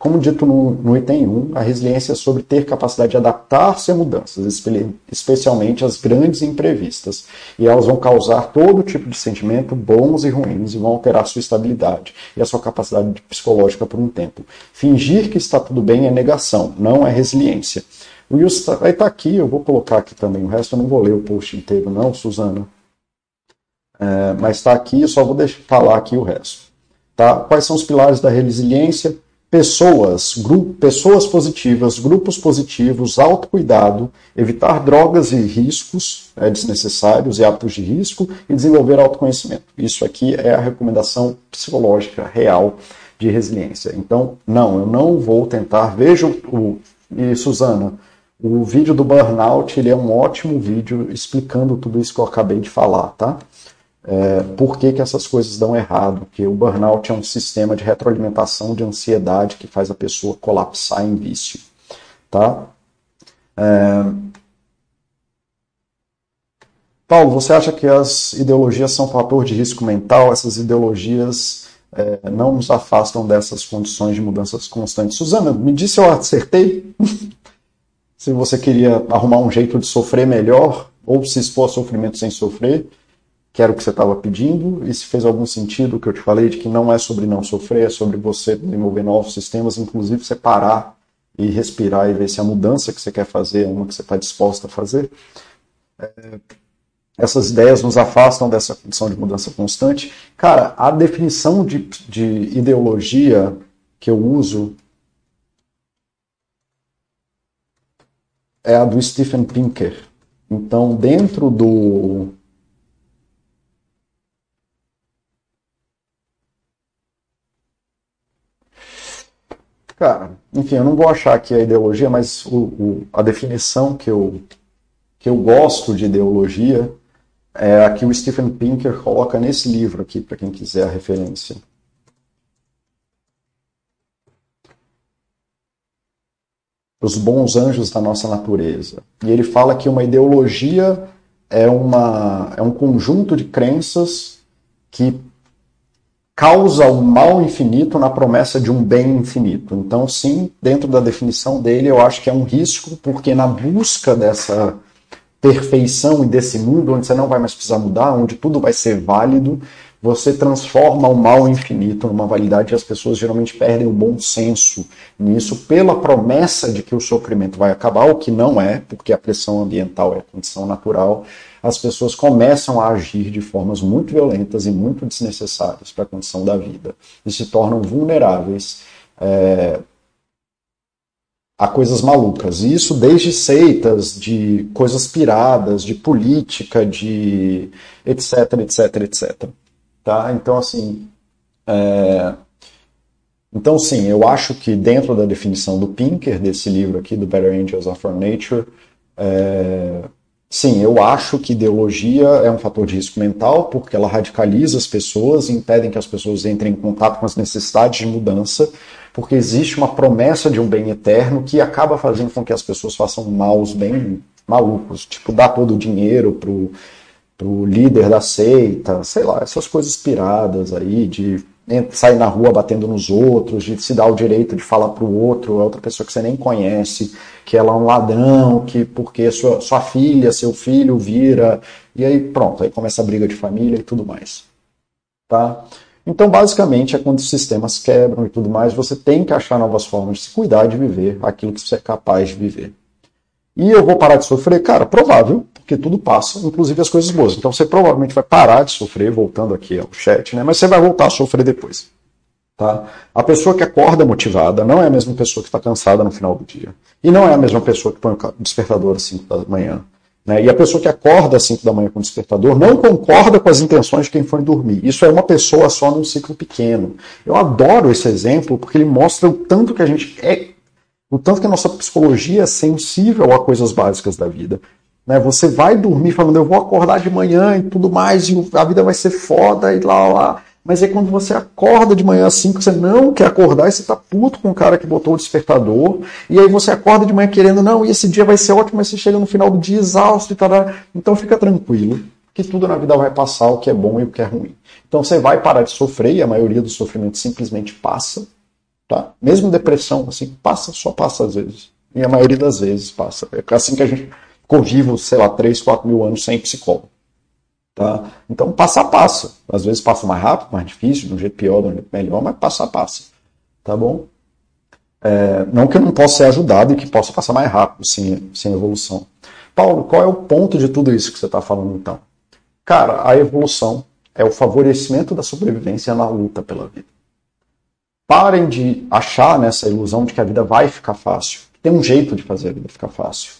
Como dito no, no item 1, a resiliência é sobre ter capacidade de adaptar-se a mudanças, especialmente as grandes e imprevistas. E elas vão causar todo tipo de sentimento, bons e ruins, e vão alterar sua estabilidade e a sua capacidade psicológica por um tempo. Fingir que está tudo bem é negação, não é resiliência. O Wilson vai estar aqui, eu vou colocar aqui também o resto, eu não vou ler o post inteiro, não, Suzana. É, mas está aqui, eu só vou deixar, falar aqui o resto. Tá? Quais são os pilares da resiliência? Pessoas, grupo, pessoas positivas, grupos positivos, autocuidado, evitar drogas e riscos é, desnecessários e hábitos de risco e desenvolver autoconhecimento. Isso aqui é a recomendação psicológica real de resiliência. Então, não, eu não vou tentar. Veja o. E Suzana, o vídeo do burnout ele é um ótimo vídeo explicando tudo isso que eu acabei de falar, tá? É, por que, que essas coisas dão errado, que o burnout é um sistema de retroalimentação de ansiedade que faz a pessoa colapsar em vício. Tá? É... Paulo, você acha que as ideologias são fator de risco mental? Essas ideologias é, não nos afastam dessas condições de mudanças constantes. Suzana, me disse se eu acertei? <laughs> se você queria arrumar um jeito de sofrer melhor, ou se expor a sofrimento sem sofrer, que era o que você estava pedindo, e se fez algum sentido o que eu te falei de que não é sobre não sofrer, é sobre você desenvolver novos sistemas, inclusive você parar e respirar e ver se a mudança que você quer fazer é uma que você está disposta a fazer. É, essas ideias nos afastam dessa condição de mudança constante. Cara, a definição de, de ideologia que eu uso é a do Stephen Pinker. Então, dentro do Cara, enfim, eu não vou achar aqui a ideologia, mas o, o, a definição que eu, que eu gosto de ideologia é a que o Stephen Pinker coloca nesse livro aqui, para quem quiser a referência. Os bons anjos da nossa natureza. E ele fala que uma ideologia é, uma, é um conjunto de crenças que causa um mal infinito na promessa de um bem infinito. Então, sim, dentro da definição dele, eu acho que é um risco, porque na busca dessa perfeição e desse mundo onde você não vai mais precisar mudar, onde tudo vai ser válido, você transforma o mal infinito numa validade e as pessoas geralmente perdem o bom senso nisso pela promessa de que o sofrimento vai acabar, o que não é, porque a pressão ambiental é a condição natural as pessoas começam a agir de formas muito violentas e muito desnecessárias para a condição da vida e se tornam vulneráveis é, a coisas malucas. E isso desde seitas, de coisas piradas, de política, de etc, etc, etc. Tá? Então, assim. É... Então, sim, eu acho que dentro da definição do Pinker, desse livro aqui, do Better Angels of Our Nature, é... Sim, eu acho que ideologia é um fator de risco mental, porque ela radicaliza as pessoas, impedem que as pessoas entrem em contato com as necessidades de mudança, porque existe uma promessa de um bem eterno que acaba fazendo com que as pessoas façam maus bem malucos, tipo dar todo o dinheiro pro, pro líder da seita, sei lá, essas coisas piradas aí de sair na rua batendo nos outros, de se dar o direito de falar para o outro, outra pessoa que você nem conhece, que ela é um ladrão, que porque sua, sua filha, seu filho vira, e aí pronto, aí começa a briga de família e tudo mais. Tá? Então, basicamente, é quando os sistemas quebram e tudo mais, você tem que achar novas formas de se cuidar de viver aquilo que você é capaz de viver. E eu vou parar de sofrer? Cara, provável, porque tudo passa, inclusive as coisas boas. Então você provavelmente vai parar de sofrer, voltando aqui ao chat, né? Mas você vai voltar a sofrer depois. Tá? A pessoa que acorda motivada não é a mesma pessoa que está cansada no final do dia. E não é a mesma pessoa que põe o despertador às 5 da manhã. Né? E a pessoa que acorda às 5 da manhã com o despertador não concorda com as intenções de quem foi dormir. Isso é uma pessoa só num ciclo pequeno. Eu adoro esse exemplo porque ele mostra o tanto que a gente é, o tanto que a nossa psicologia é sensível a coisas básicas da vida. Né? Você vai dormir falando, eu vou acordar de manhã e tudo mais, e a vida vai ser foda e lá, lá. Mas é quando você acorda de manhã assim, que você não quer acordar, e você tá puto com o cara que botou o despertador, e aí você acorda de manhã querendo, não, e esse dia vai ser ótimo, mas você chega no final do dia exausto e tal. Então fica tranquilo, que tudo na vida vai passar, o que é bom e o que é ruim. Então você vai parar de sofrer, e a maioria dos sofrimentos simplesmente passa, tá? Mesmo depressão, assim, passa, só passa às vezes. E a maioria das vezes passa. É assim que a gente ficou vivo, sei lá, 3, 4 mil anos sem psicólogo. Tá? Então, passo a passo. Às vezes passa mais rápido, mais difícil, de um jeito pior, de um jeito melhor, mas passo a passo. Tá bom? É, não que eu não possa ser ajudado e que possa passar mais rápido, sem, sem evolução. Paulo, qual é o ponto de tudo isso que você está falando então? Cara, a evolução é o favorecimento da sobrevivência na luta pela vida. Parem de achar nessa ilusão de que a vida vai ficar fácil. Tem um jeito de fazer a vida ficar fácil.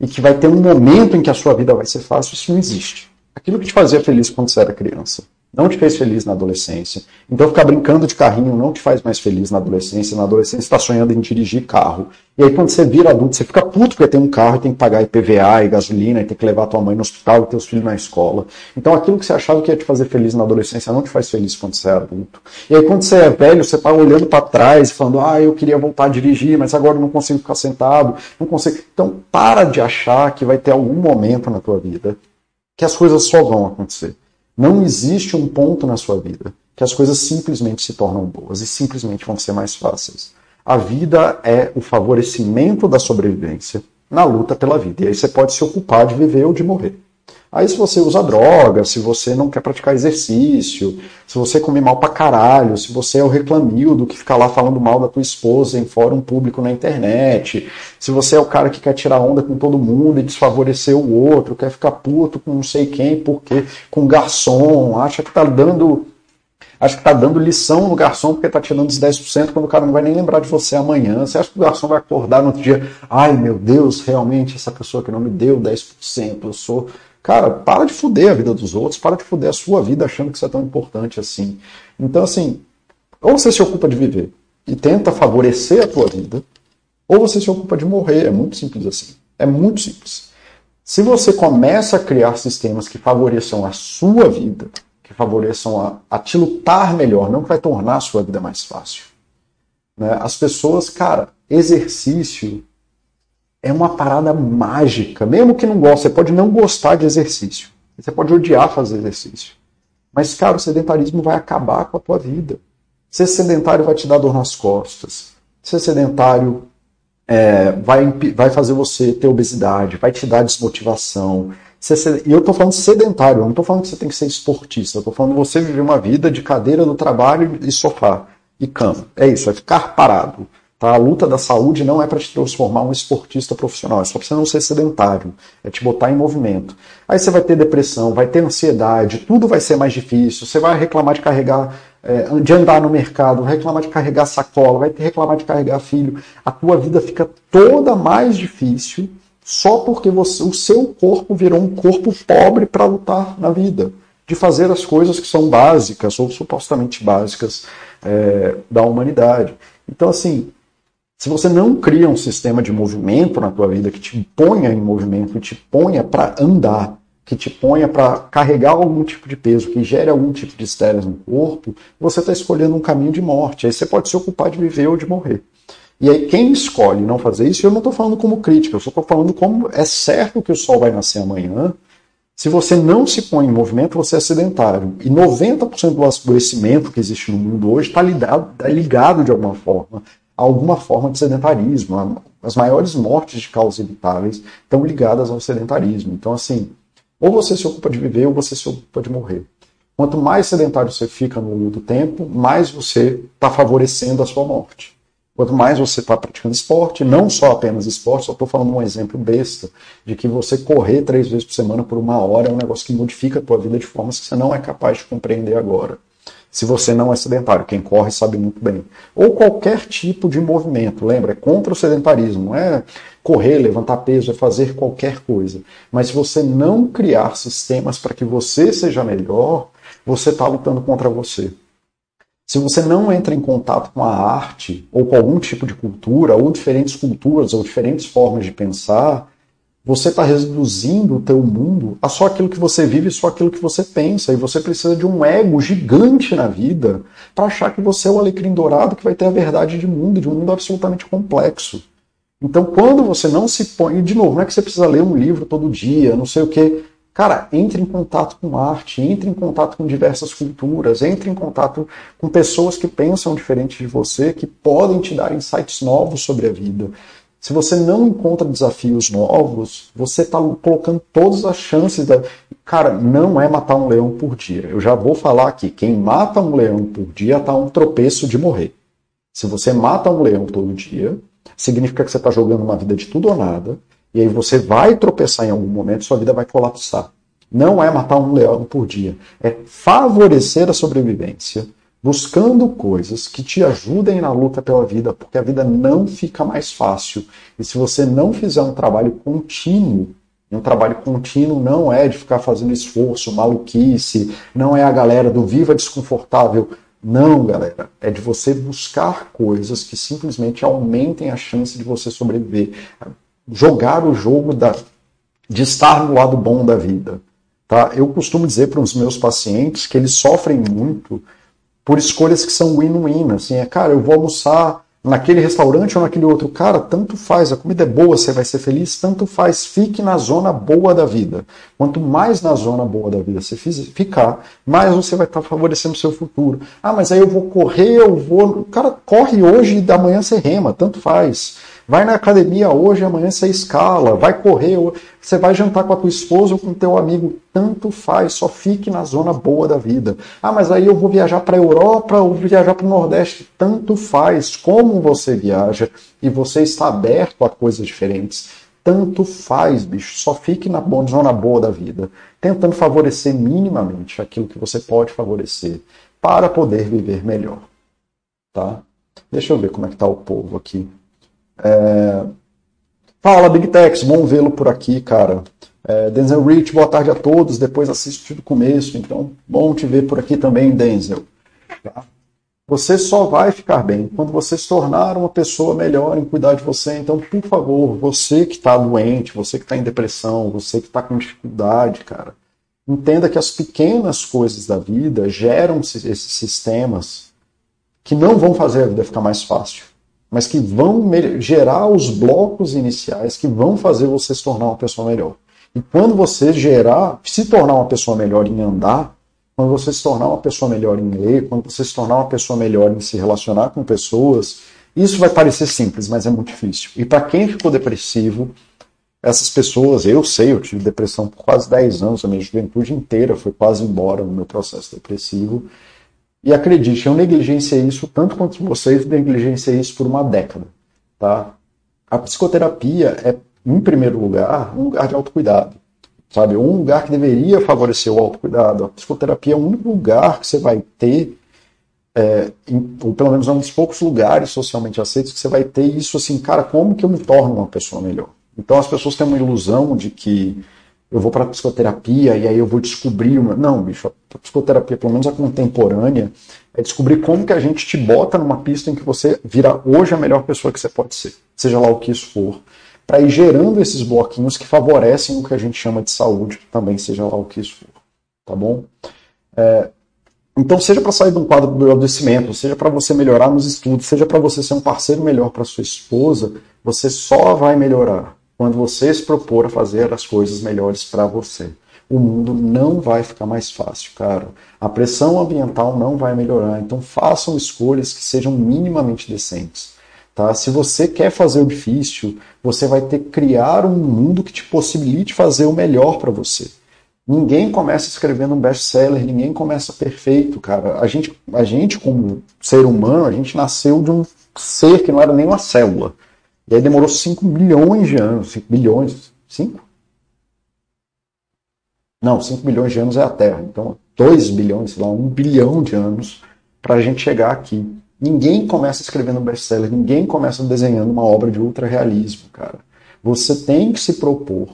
E que vai ter um momento em que a sua vida vai ser fácil, isso não existe. Aquilo que te fazia feliz quando você era criança não te fez feliz na adolescência. Então ficar brincando de carrinho não te faz mais feliz na adolescência. Na adolescência está sonhando em dirigir carro. E aí quando você vira adulto, você fica puto porque tem um carro e tem que pagar IPVA e gasolina e tem que levar tua mãe no hospital e teus filhos na escola. Então aquilo que você achava que ia te fazer feliz na adolescência não te faz feliz quando você é adulto. E aí quando você é velho, você está olhando para trás e falando, ah, eu queria voltar a dirigir, mas agora eu não consigo ficar sentado, não consigo. Então para de achar que vai ter algum momento na tua vida que as coisas só vão acontecer. Não existe um ponto na sua vida que as coisas simplesmente se tornam boas e simplesmente vão ser mais fáceis. A vida é o favorecimento da sobrevivência na luta pela vida. E aí você pode se ocupar de viver ou de morrer. Aí se você usa droga, se você não quer praticar exercício, se você come mal pra caralho, se você é o reclamildo que fica lá falando mal da tua esposa em fórum público na internet, se você é o cara que quer tirar onda com todo mundo e desfavorecer o outro, quer ficar puto com não sei quem, porque com garçom, acha que tá dando acha que tá dando lição no garçom porque tá tirando os 10% quando o cara não vai nem lembrar de você amanhã. Você acha que o garçom vai acordar no outro dia, ai meu Deus, realmente essa pessoa que não me deu 10%, eu sou Cara, para de fuder a vida dos outros, para de fuder a sua vida achando que isso é tão importante assim. Então, assim, ou você se ocupa de viver e tenta favorecer a tua vida, ou você se ocupa de morrer. É muito simples assim. É muito simples. Se você começa a criar sistemas que favoreçam a sua vida, que favoreçam a, a te lutar melhor, não que vai tornar a sua vida mais fácil. Né? As pessoas, cara, exercício é uma parada mágica. Mesmo que não goste, você pode não gostar de exercício. Você pode odiar fazer exercício. Mas, cara, o sedentarismo vai acabar com a tua vida. Ser sedentário vai te dar dor nas costas. Ser sedentário é, vai, vai fazer você ter obesidade, vai te dar desmotivação. E eu estou falando sedentário, eu não estou falando que você tem que ser esportista, eu estou falando você viver uma vida de cadeira no trabalho e sofá e cama. É isso, é ficar parado. Tá? A luta da saúde não é para te transformar um esportista profissional, é só para você não ser sedentário, é te botar em movimento. Aí você vai ter depressão, vai ter ansiedade, tudo vai ser mais difícil, você vai reclamar de carregar, é, de andar no mercado, vai reclamar de carregar sacola, vai reclamar de carregar filho. A tua vida fica toda mais difícil só porque você, o seu corpo virou um corpo pobre para lutar na vida, de fazer as coisas que são básicas ou supostamente básicas é, da humanidade. Então, assim, se você não cria um sistema de movimento na tua vida que te ponha em movimento, que te ponha para andar, que te ponha para carregar algum tipo de peso, que gere algum tipo de estresse no corpo, você está escolhendo um caminho de morte. Aí você pode se ocupar de viver ou de morrer. E aí quem escolhe não fazer isso, eu não estou falando como crítica, eu só estou falando como é certo que o sol vai nascer amanhã. Se você não se põe em movimento, você é sedentário. E 90% do adoecimento que existe no mundo hoje está ligado, tá ligado de alguma forma alguma forma de sedentarismo. As maiores mortes de causas evitáveis estão ligadas ao sedentarismo. Então, assim, ou você se ocupa de viver ou você se ocupa de morrer. Quanto mais sedentário você fica no longo do tempo, mais você está favorecendo a sua morte. Quanto mais você está praticando esporte, não só apenas esporte, só estou falando um exemplo besta, de que você correr três vezes por semana por uma hora é um negócio que modifica a tua vida de formas que você não é capaz de compreender agora. Se você não é sedentário, quem corre sabe muito bem. Ou qualquer tipo de movimento, lembra? É contra o sedentarismo, não é correr, levantar peso, é fazer qualquer coisa. Mas se você não criar sistemas para que você seja melhor, você está lutando contra você. Se você não entra em contato com a arte, ou com algum tipo de cultura, ou diferentes culturas, ou diferentes formas de pensar, você está reduzindo o teu mundo a só aquilo que você vive, só aquilo que você pensa. E você precisa de um ego gigante na vida para achar que você é o alecrim dourado que vai ter a verdade de mundo, de um mundo absolutamente complexo. Então, quando você não se põe, e de novo, não é que você precisa ler um livro todo dia, não sei o que. Cara, entre em contato com arte, entre em contato com diversas culturas, entre em contato com pessoas que pensam diferente de você, que podem te dar insights novos sobre a vida. Se você não encontra desafios novos, você está colocando todas as chances da. Cara, não é matar um leão por dia. Eu já vou falar aqui: quem mata um leão por dia está um tropeço de morrer. Se você mata um leão todo dia, significa que você está jogando uma vida de tudo ou nada, e aí você vai tropeçar em algum momento, sua vida vai colapsar. Não é matar um leão por dia, é favorecer a sobrevivência, buscando coisas que te ajudem na luta pela vida, porque a vida não fica mais fácil. E se você não fizer um trabalho contínuo, um trabalho contínuo não é de ficar fazendo esforço, maluquice, não é a galera do viva desconfortável. Não, galera, é de você buscar coisas que simplesmente aumentem a chance de você sobreviver jogar o jogo da, de estar no lado bom da vida. Tá? Eu costumo dizer para os meus pacientes que eles sofrem muito por escolhas que são win-win. Assim, é, cara, eu vou almoçar naquele restaurante ou naquele outro. Cara, tanto faz, a comida é boa, você vai ser feliz, tanto faz, fique na zona boa da vida. Quanto mais na zona boa da vida você ficar, mais você vai estar favorecendo o seu futuro. Ah, mas aí eu vou correr, eu vou. Cara, corre hoje e da manhã você rema, tanto faz. Vai na academia hoje, amanhã você escala, vai correr, você vai jantar com a tua esposa ou com teu amigo, tanto faz, só fique na zona boa da vida. Ah, mas aí eu vou viajar para a Europa ou viajar para o Nordeste, tanto faz como você viaja e você está aberto a coisas diferentes. Tanto faz, bicho, só fique na zona boa da vida, tentando favorecer minimamente aquilo que você pode favorecer para poder viver melhor. Tá? Deixa eu ver como é que tá o povo aqui. É... Fala, Big Tex, bom vê-lo por aqui, cara. É, Denzel Rich, boa tarde a todos. Depois assiste do começo, então bom te ver por aqui também, Denzel. Tá? Você só vai ficar bem quando você se tornar uma pessoa melhor em cuidar de você. Então, por favor, você que está doente, você que está em depressão, você que está com dificuldade, cara, entenda que as pequenas coisas da vida geram esses sistemas que não vão fazer a vida ficar mais fácil mas que vão gerar os blocos iniciais que vão fazer você se tornar uma pessoa melhor. E quando você gerar, se tornar uma pessoa melhor em andar, quando você se tornar uma pessoa melhor em ler, quando você se tornar uma pessoa melhor em se relacionar com pessoas, isso vai parecer simples, mas é muito difícil. E para quem ficou depressivo, essas pessoas, eu sei, eu tive depressão por quase 10 anos, a minha juventude inteira foi quase embora no meu processo depressivo. E acredite, eu negligenciei isso tanto quanto vocês negligenciei isso por uma década. Tá? A psicoterapia é, em primeiro lugar, um lugar de autocuidado. Sabe? Um lugar que deveria favorecer o autocuidado. A psicoterapia é o único lugar que você vai ter, é, em, ou pelo menos é um dos poucos lugares socialmente aceitos que você vai ter isso assim, cara, como que eu me torno uma pessoa melhor? Então as pessoas têm uma ilusão de que eu vou para psicoterapia e aí eu vou descobrir uma. Não, bicho, a psicoterapia, pelo menos a contemporânea, é descobrir como que a gente te bota numa pista em que você vira hoje a melhor pessoa que você pode ser, seja lá o que isso for, para ir gerando esses bloquinhos que favorecem o que a gente chama de saúde, também seja lá o que isso for. Tá bom? É, então, seja para sair de um quadro do adoecimento, seja para você melhorar nos estudos, seja para você ser um parceiro melhor para sua esposa, você só vai melhorar quando você se propor a fazer as coisas melhores para você. O mundo não vai ficar mais fácil, cara. A pressão ambiental não vai melhorar. Então façam escolhas que sejam minimamente decentes. Tá? Se você quer fazer o difícil, você vai ter que criar um mundo que te possibilite fazer o melhor para você. Ninguém começa escrevendo um best-seller, ninguém começa perfeito, cara. A gente, a gente, como ser humano, a gente nasceu de um ser que não era nem uma célula. E aí demorou 5 milhões de anos, 5 bilhões, 5? Não, 5 bilhões de anos é a Terra. Então, 2 bilhões, sei lá, 1 bilhão de anos para a gente chegar aqui. Ninguém começa escrevendo best-seller, ninguém começa desenhando uma obra de ultra-realismo, cara. Você tem que se propor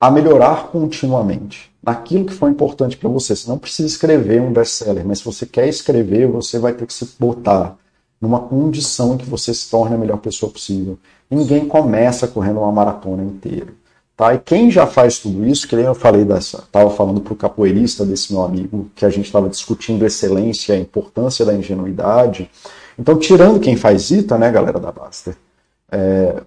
a melhorar continuamente naquilo que foi importante para você. Você não precisa escrever um best-seller, mas se você quer escrever, você vai ter que se botar numa condição em que você se torne a melhor pessoa possível. Ninguém começa correndo uma maratona inteira. Tá? E quem já faz tudo isso, que nem eu falei dessa, estava falando para o capoeirista desse meu amigo, que a gente estava discutindo excelência, a importância da ingenuidade. Então, tirando quem faz ITA, né, galera da Baster, é,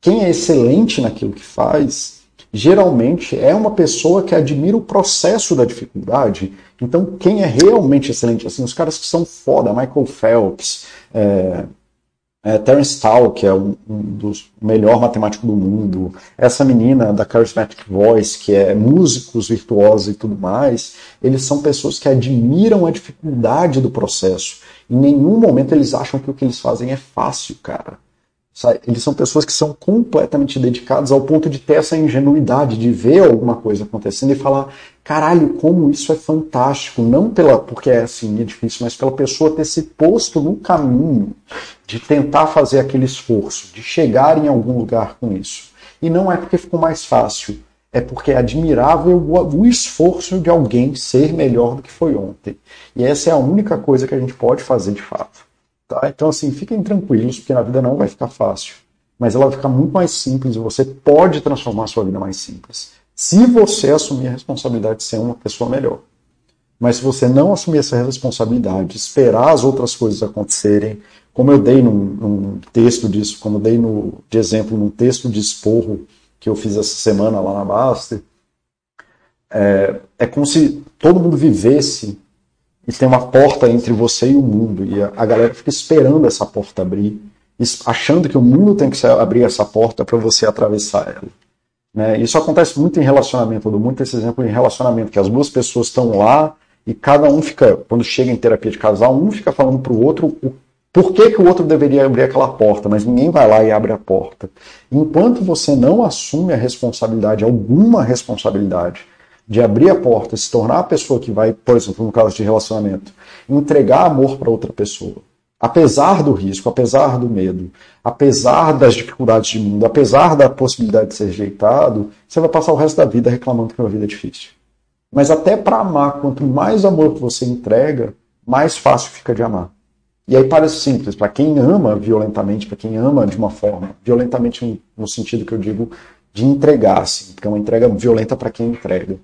quem é excelente naquilo que faz, geralmente é uma pessoa que admira o processo da dificuldade. Então, quem é realmente excelente, assim, os caras que são foda, Michael Phelps, é, é, Terence Tao, que é um, um dos melhor matemáticos do mundo, essa menina da Charismatic Voice, que é músicos virtuosos e tudo mais, eles são pessoas que admiram a dificuldade do processo. Em nenhum momento eles acham que o que eles fazem é fácil, cara. Eles são pessoas que são completamente dedicadas ao ponto de ter essa ingenuidade, de ver alguma coisa acontecendo e falar: caralho, como isso é fantástico. Não pela porque é assim, é difícil, mas pela pessoa ter se posto no caminho de tentar fazer aquele esforço, de chegar em algum lugar com isso. E não é porque ficou mais fácil, é porque é admirável o esforço de alguém ser melhor do que foi ontem. E essa é a única coisa que a gente pode fazer de fato. Tá? Então, assim, fiquem tranquilos, porque na vida não vai ficar fácil. Mas ela vai ficar muito mais simples e você pode transformar a sua vida mais simples. Se você assumir a responsabilidade de ser uma pessoa melhor. Mas se você não assumir essa responsabilidade, esperar as outras coisas acontecerem, como eu dei num, num texto disso, como eu dei no, de exemplo num texto de esporro que eu fiz essa semana lá na Baster, é, é como se todo mundo vivesse e tem uma porta entre você e o mundo. E a, a galera fica esperando essa porta abrir, achando que o mundo tem que abrir essa porta para você atravessar ela. Né? Isso acontece muito em relacionamento, eu dou muito esse exemplo em relacionamento, que as duas pessoas estão lá e cada um fica, quando chega em terapia de casal, um fica falando para o outro por que, que o outro deveria abrir aquela porta, mas ninguém vai lá e abre a porta. Enquanto você não assume a responsabilidade, alguma responsabilidade, de abrir a porta, se tornar a pessoa que vai, por exemplo, no caso de relacionamento, entregar amor para outra pessoa, apesar do risco, apesar do medo, apesar das dificuldades de mundo, apesar da possibilidade de ser rejeitado, você vai passar o resto da vida reclamando que a vida é difícil. Mas até para amar, quanto mais amor que você entrega, mais fácil fica de amar. E aí parece simples, para quem ama violentamente, para quem ama de uma forma, violentamente no sentido que eu digo de entregar, assim, porque é uma entrega violenta para quem entrega.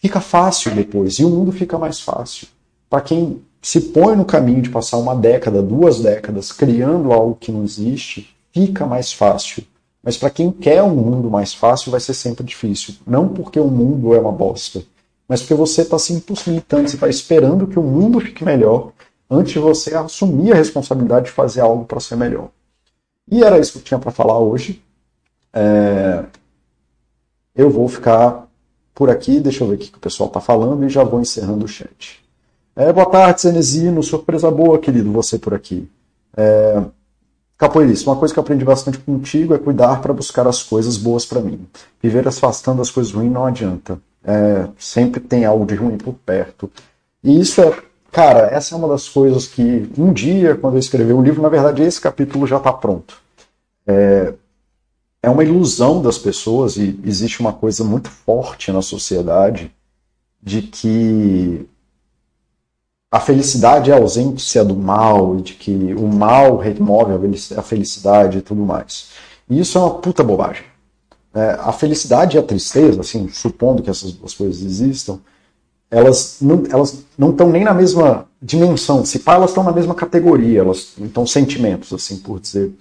Fica fácil depois, e o mundo fica mais fácil. Para quem se põe no caminho de passar uma década, duas décadas, criando algo que não existe, fica mais fácil. Mas para quem quer um mundo mais fácil, vai ser sempre difícil. Não porque o mundo é uma bosta, mas porque você está se impossibilitando, você está esperando que o mundo fique melhor antes de você assumir a responsabilidade de fazer algo para ser melhor. E era isso que eu tinha para falar hoje. É... Eu vou ficar por aqui, deixa eu ver o que o pessoal está falando e já vou encerrando o chat. É, boa tarde, Cenezino, surpresa boa, querido, você por aqui. É... Capoeirista, uma coisa que eu aprendi bastante contigo é cuidar para buscar as coisas boas para mim. Viver afastando as coisas ruins não adianta. É... sempre tem algo de ruim por perto. E isso é, cara, essa é uma das coisas que um dia, quando eu escrever o livro, na verdade esse capítulo já está pronto. É, é uma ilusão das pessoas e existe uma coisa muito forte na sociedade de que a felicidade é ausência do mal e de que o mal remove a felicidade e tudo mais. E isso é uma puta bobagem. É, a felicidade e a tristeza, assim, supondo que essas duas coisas existam, elas não, elas não estão nem na mesma dimensão. Se pá, elas estão na mesma categoria, elas estão sentimentos, assim por dizer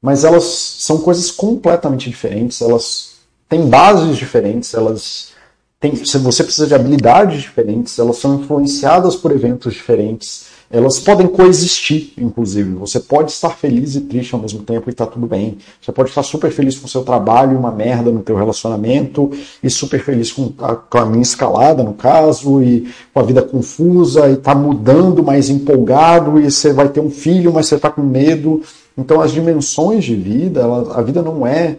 mas elas são coisas completamente diferentes, elas têm bases diferentes, elas têm, você precisa de habilidades diferentes, elas são influenciadas por eventos diferentes, elas podem coexistir, inclusive. Você pode estar feliz e triste ao mesmo tempo e tá tudo bem. Você pode estar super feliz com o seu trabalho uma merda no teu relacionamento e super feliz com a, com a minha escalada, no caso, e com a vida confusa e tá mudando, mais empolgado e você vai ter um filho, mas você tá com medo. Então as dimensões de vida, ela, a vida não é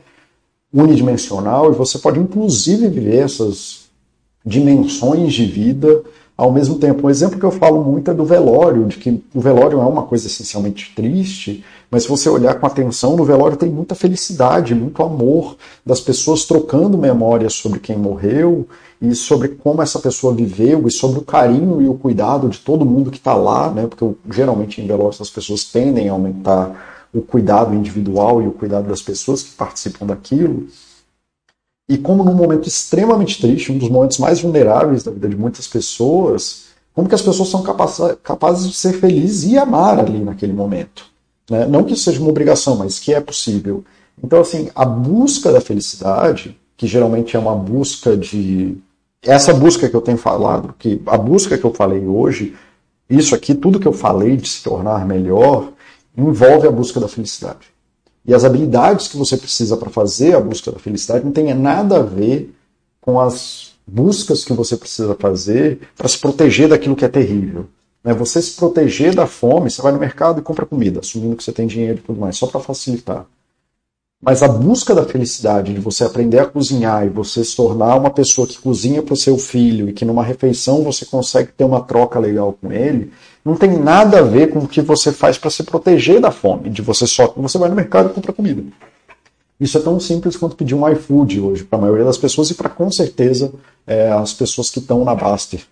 unidimensional e você pode inclusive viver essas dimensões de vida ao mesmo tempo. Um exemplo que eu falo muito é do velório, de que o velório é uma coisa essencialmente triste, mas se você olhar com atenção, no velório tem muita felicidade, muito amor das pessoas trocando memórias sobre quem morreu e sobre como essa pessoa viveu e sobre o carinho e o cuidado de todo mundo que está lá, né? Porque geralmente em velório as pessoas tendem a aumentar o cuidado individual e o cuidado das pessoas que participam daquilo. E como num momento extremamente triste, um dos momentos mais vulneráveis da vida de muitas pessoas, como que as pessoas são capazes de ser felizes e amar ali naquele momento. Né? Não que isso seja uma obrigação, mas que é possível. Então, assim, a busca da felicidade, que geralmente é uma busca de. Essa busca que eu tenho falado, que a busca que eu falei hoje, isso aqui, tudo que eu falei de se tornar melhor, envolve a busca da felicidade. E as habilidades que você precisa para fazer a busca da felicidade não tem nada a ver com as buscas que você precisa fazer para se proteger daquilo que é terrível. Né? Você se proteger da fome, você vai no mercado e compra comida, assumindo que você tem dinheiro e tudo mais, só para facilitar. Mas a busca da felicidade, de você aprender a cozinhar e você se tornar uma pessoa que cozinha para o seu filho e que numa refeição você consegue ter uma troca legal com ele, não tem nada a ver com o que você faz para se proteger da fome, de você só você vai no mercado e compra comida. Isso é tão simples quanto pedir um iFood hoje para a maioria das pessoas e para com certeza é, as pessoas que estão na Baster.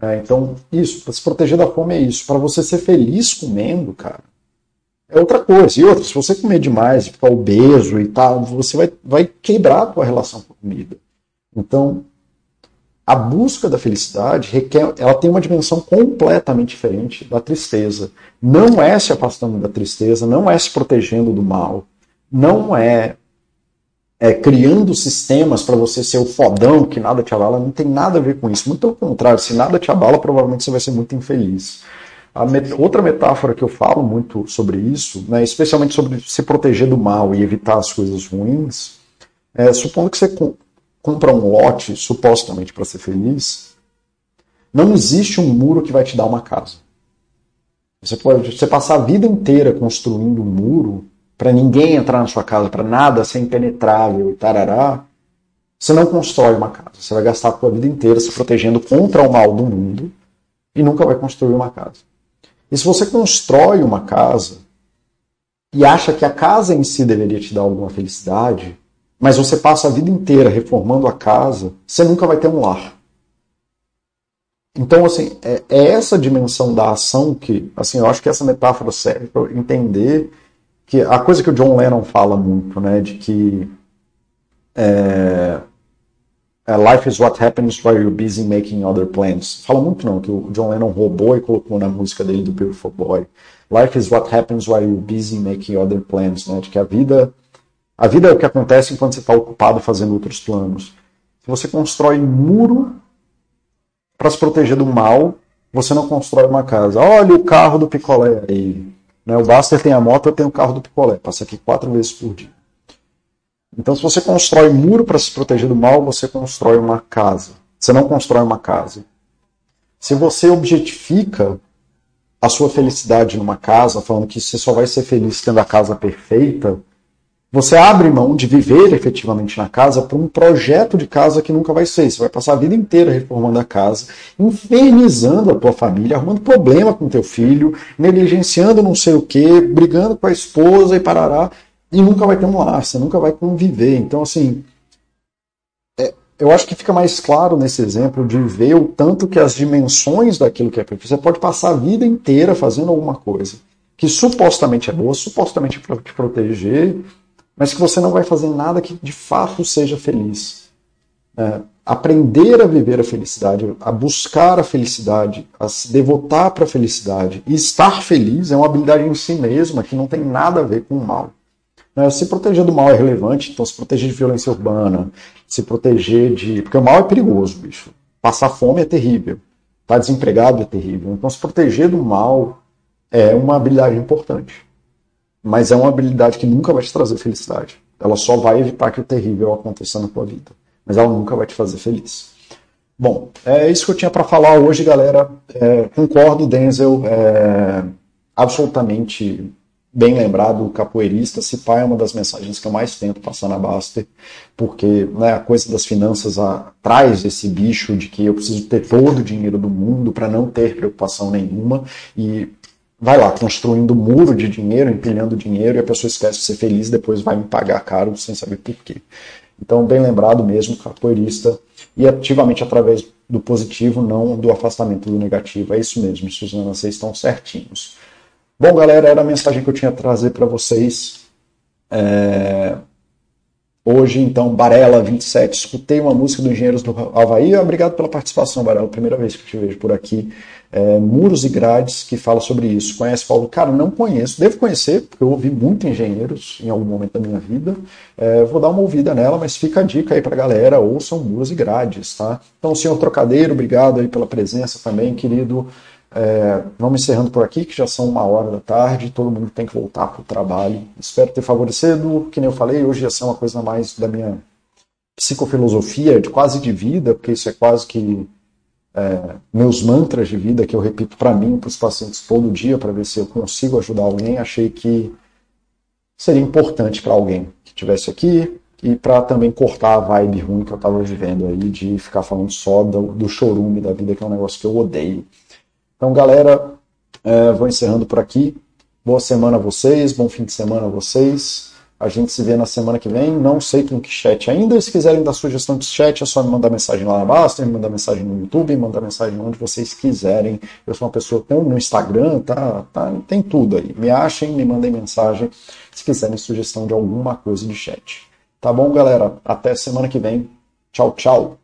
É, então, isso, para se proteger da fome é isso. Para você ser feliz comendo, cara, é outra coisa. E outra, se você comer demais e ficar obeso e tal, você vai, vai quebrar a tua relação com a comida. Então, a busca da felicidade requer, ela tem uma dimensão completamente diferente da tristeza. Não é se afastando da tristeza, não é se protegendo do mal, não é, é criando sistemas para você ser o fodão que nada te abala, não tem nada a ver com isso. Muito pelo contrário, se nada te abala, provavelmente você vai ser muito infeliz. Met outra metáfora que eu falo muito sobre isso, né, especialmente sobre se proteger do mal e evitar as coisas ruins, é, supondo que você compra um lote supostamente para ser feliz, não existe um muro que vai te dar uma casa. Você pode você passar a vida inteira construindo um muro para ninguém entrar na sua casa, para nada ser impenetrável e tarará. Você não constrói uma casa. Você vai gastar a sua vida inteira se protegendo contra o mal do mundo e nunca vai construir uma casa. E se você constrói uma casa e acha que a casa em si deveria te dar alguma felicidade, mas você passa a vida inteira reformando a casa, você nunca vai ter um lar. Então, assim, é, é essa dimensão da ação que, assim, eu acho que essa metáfora serve para entender que a coisa que o John Lennon fala muito, né, de que é, Life is what happens while you're busy making other plans. Fala muito não, que o John Lennon roubou e colocou na música dele do Beautiful Boy. Life is what happens while you're busy making other plans, né? De que a vida, a vida é o que acontece enquanto você está ocupado fazendo outros planos. Se você constrói muro para se proteger do mal, você não constrói uma casa. Olha o carro do picolé aí. Né? O Buster tem a moto, eu tenho o carro do picolé. Passa aqui quatro vezes por dia. Então, se você constrói muro para se proteger do mal, você constrói uma casa. Você não constrói uma casa. Se você objetifica a sua felicidade numa casa, falando que você só vai ser feliz tendo a casa perfeita, você abre mão de viver efetivamente na casa para um projeto de casa que nunca vai ser. Você vai passar a vida inteira reformando a casa, infernizando a tua família, arrumando problema com teu filho, negligenciando não sei o que, brigando com a esposa e parará e nunca vai ter um lar, você nunca vai conviver. Então, assim, é, eu acho que fica mais claro nesse exemplo de ver o tanto que as dimensões daquilo que é perfeito. Você pode passar a vida inteira fazendo alguma coisa que supostamente é boa, supostamente para te proteger, mas que você não vai fazer nada que de fato seja feliz. É, aprender a viver a felicidade, a buscar a felicidade, a se devotar para a felicidade e estar feliz é uma habilidade em si mesma que não tem nada a ver com o mal. Né? Se proteger do mal é relevante, então se proteger de violência urbana, se proteger de. Porque o mal é perigoso, bicho. Passar fome é terrível. Tá desempregado é terrível. Então, se proteger do mal é uma habilidade importante. Mas é uma habilidade que nunca vai te trazer felicidade. Ela só vai evitar que o terrível aconteça na tua vida. Mas ela nunca vai te fazer feliz. Bom, é isso que eu tinha para falar hoje, galera. É, concordo, Denzel. É, absolutamente bem lembrado, o capoeirista, se pai é uma das mensagens que eu mais tento passar na Baster, porque né, a coisa das finanças a, traz esse bicho de que eu preciso ter todo o dinheiro do mundo para não ter preocupação nenhuma e vai lá construindo muro de dinheiro, empilhando dinheiro e a pessoa esquece de ser feliz, depois vai me pagar caro sem saber por quê. Então, bem lembrado mesmo, capoeirista, e ativamente através do positivo, não do afastamento do negativo. É isso mesmo, Suzana, vocês estão certinhos. Bom, galera, era a mensagem que eu tinha a trazer para vocês. É... Hoje, então, Barela 27, escutei uma música do Engenheiros do Havaí. Obrigado pela participação, Barela. Primeira vez que eu te vejo por aqui. É, Muros e Grades, que fala sobre isso. Conhece, Paulo? Cara, não conheço. Devo conhecer, porque eu ouvi muito Engenheiros em algum momento da minha vida. É, vou dar uma ouvida nela, mas fica a dica aí pra galera. Ouçam Muros e Grades, tá? Então, senhor Trocadeiro, obrigado aí pela presença também, querido. É, vamos encerrando por aqui, que já são uma hora da tarde, todo mundo tem que voltar para o trabalho. Espero ter favorecido, que nem eu falei, hoje ia ser uma coisa mais da minha psicofilosofia, de quase de vida, porque isso é quase que é, meus mantras de vida que eu repito para mim, para os pacientes todo dia, para ver se eu consigo ajudar alguém. Achei que seria importante para alguém que estivesse aqui e para também cortar a vibe ruim que eu estava vivendo aí, de ficar falando só do, do chorume da vida, que é um negócio que eu odeio. Então, galera, é, vou encerrando por aqui. Boa semana a vocês, bom fim de semana a vocês. A gente se vê na semana que vem. Não sei com que chat ainda. Se quiserem dar sugestão de chat, é só me mandar mensagem lá na Basta, me mandar mensagem no YouTube, mandar mensagem onde vocês quiserem. Eu sou uma pessoa tem no Instagram, tá, tá, tem tudo aí. Me achem, me mandem mensagem se quiserem sugestão de alguma coisa de chat. Tá bom, galera? Até semana que vem. Tchau, tchau.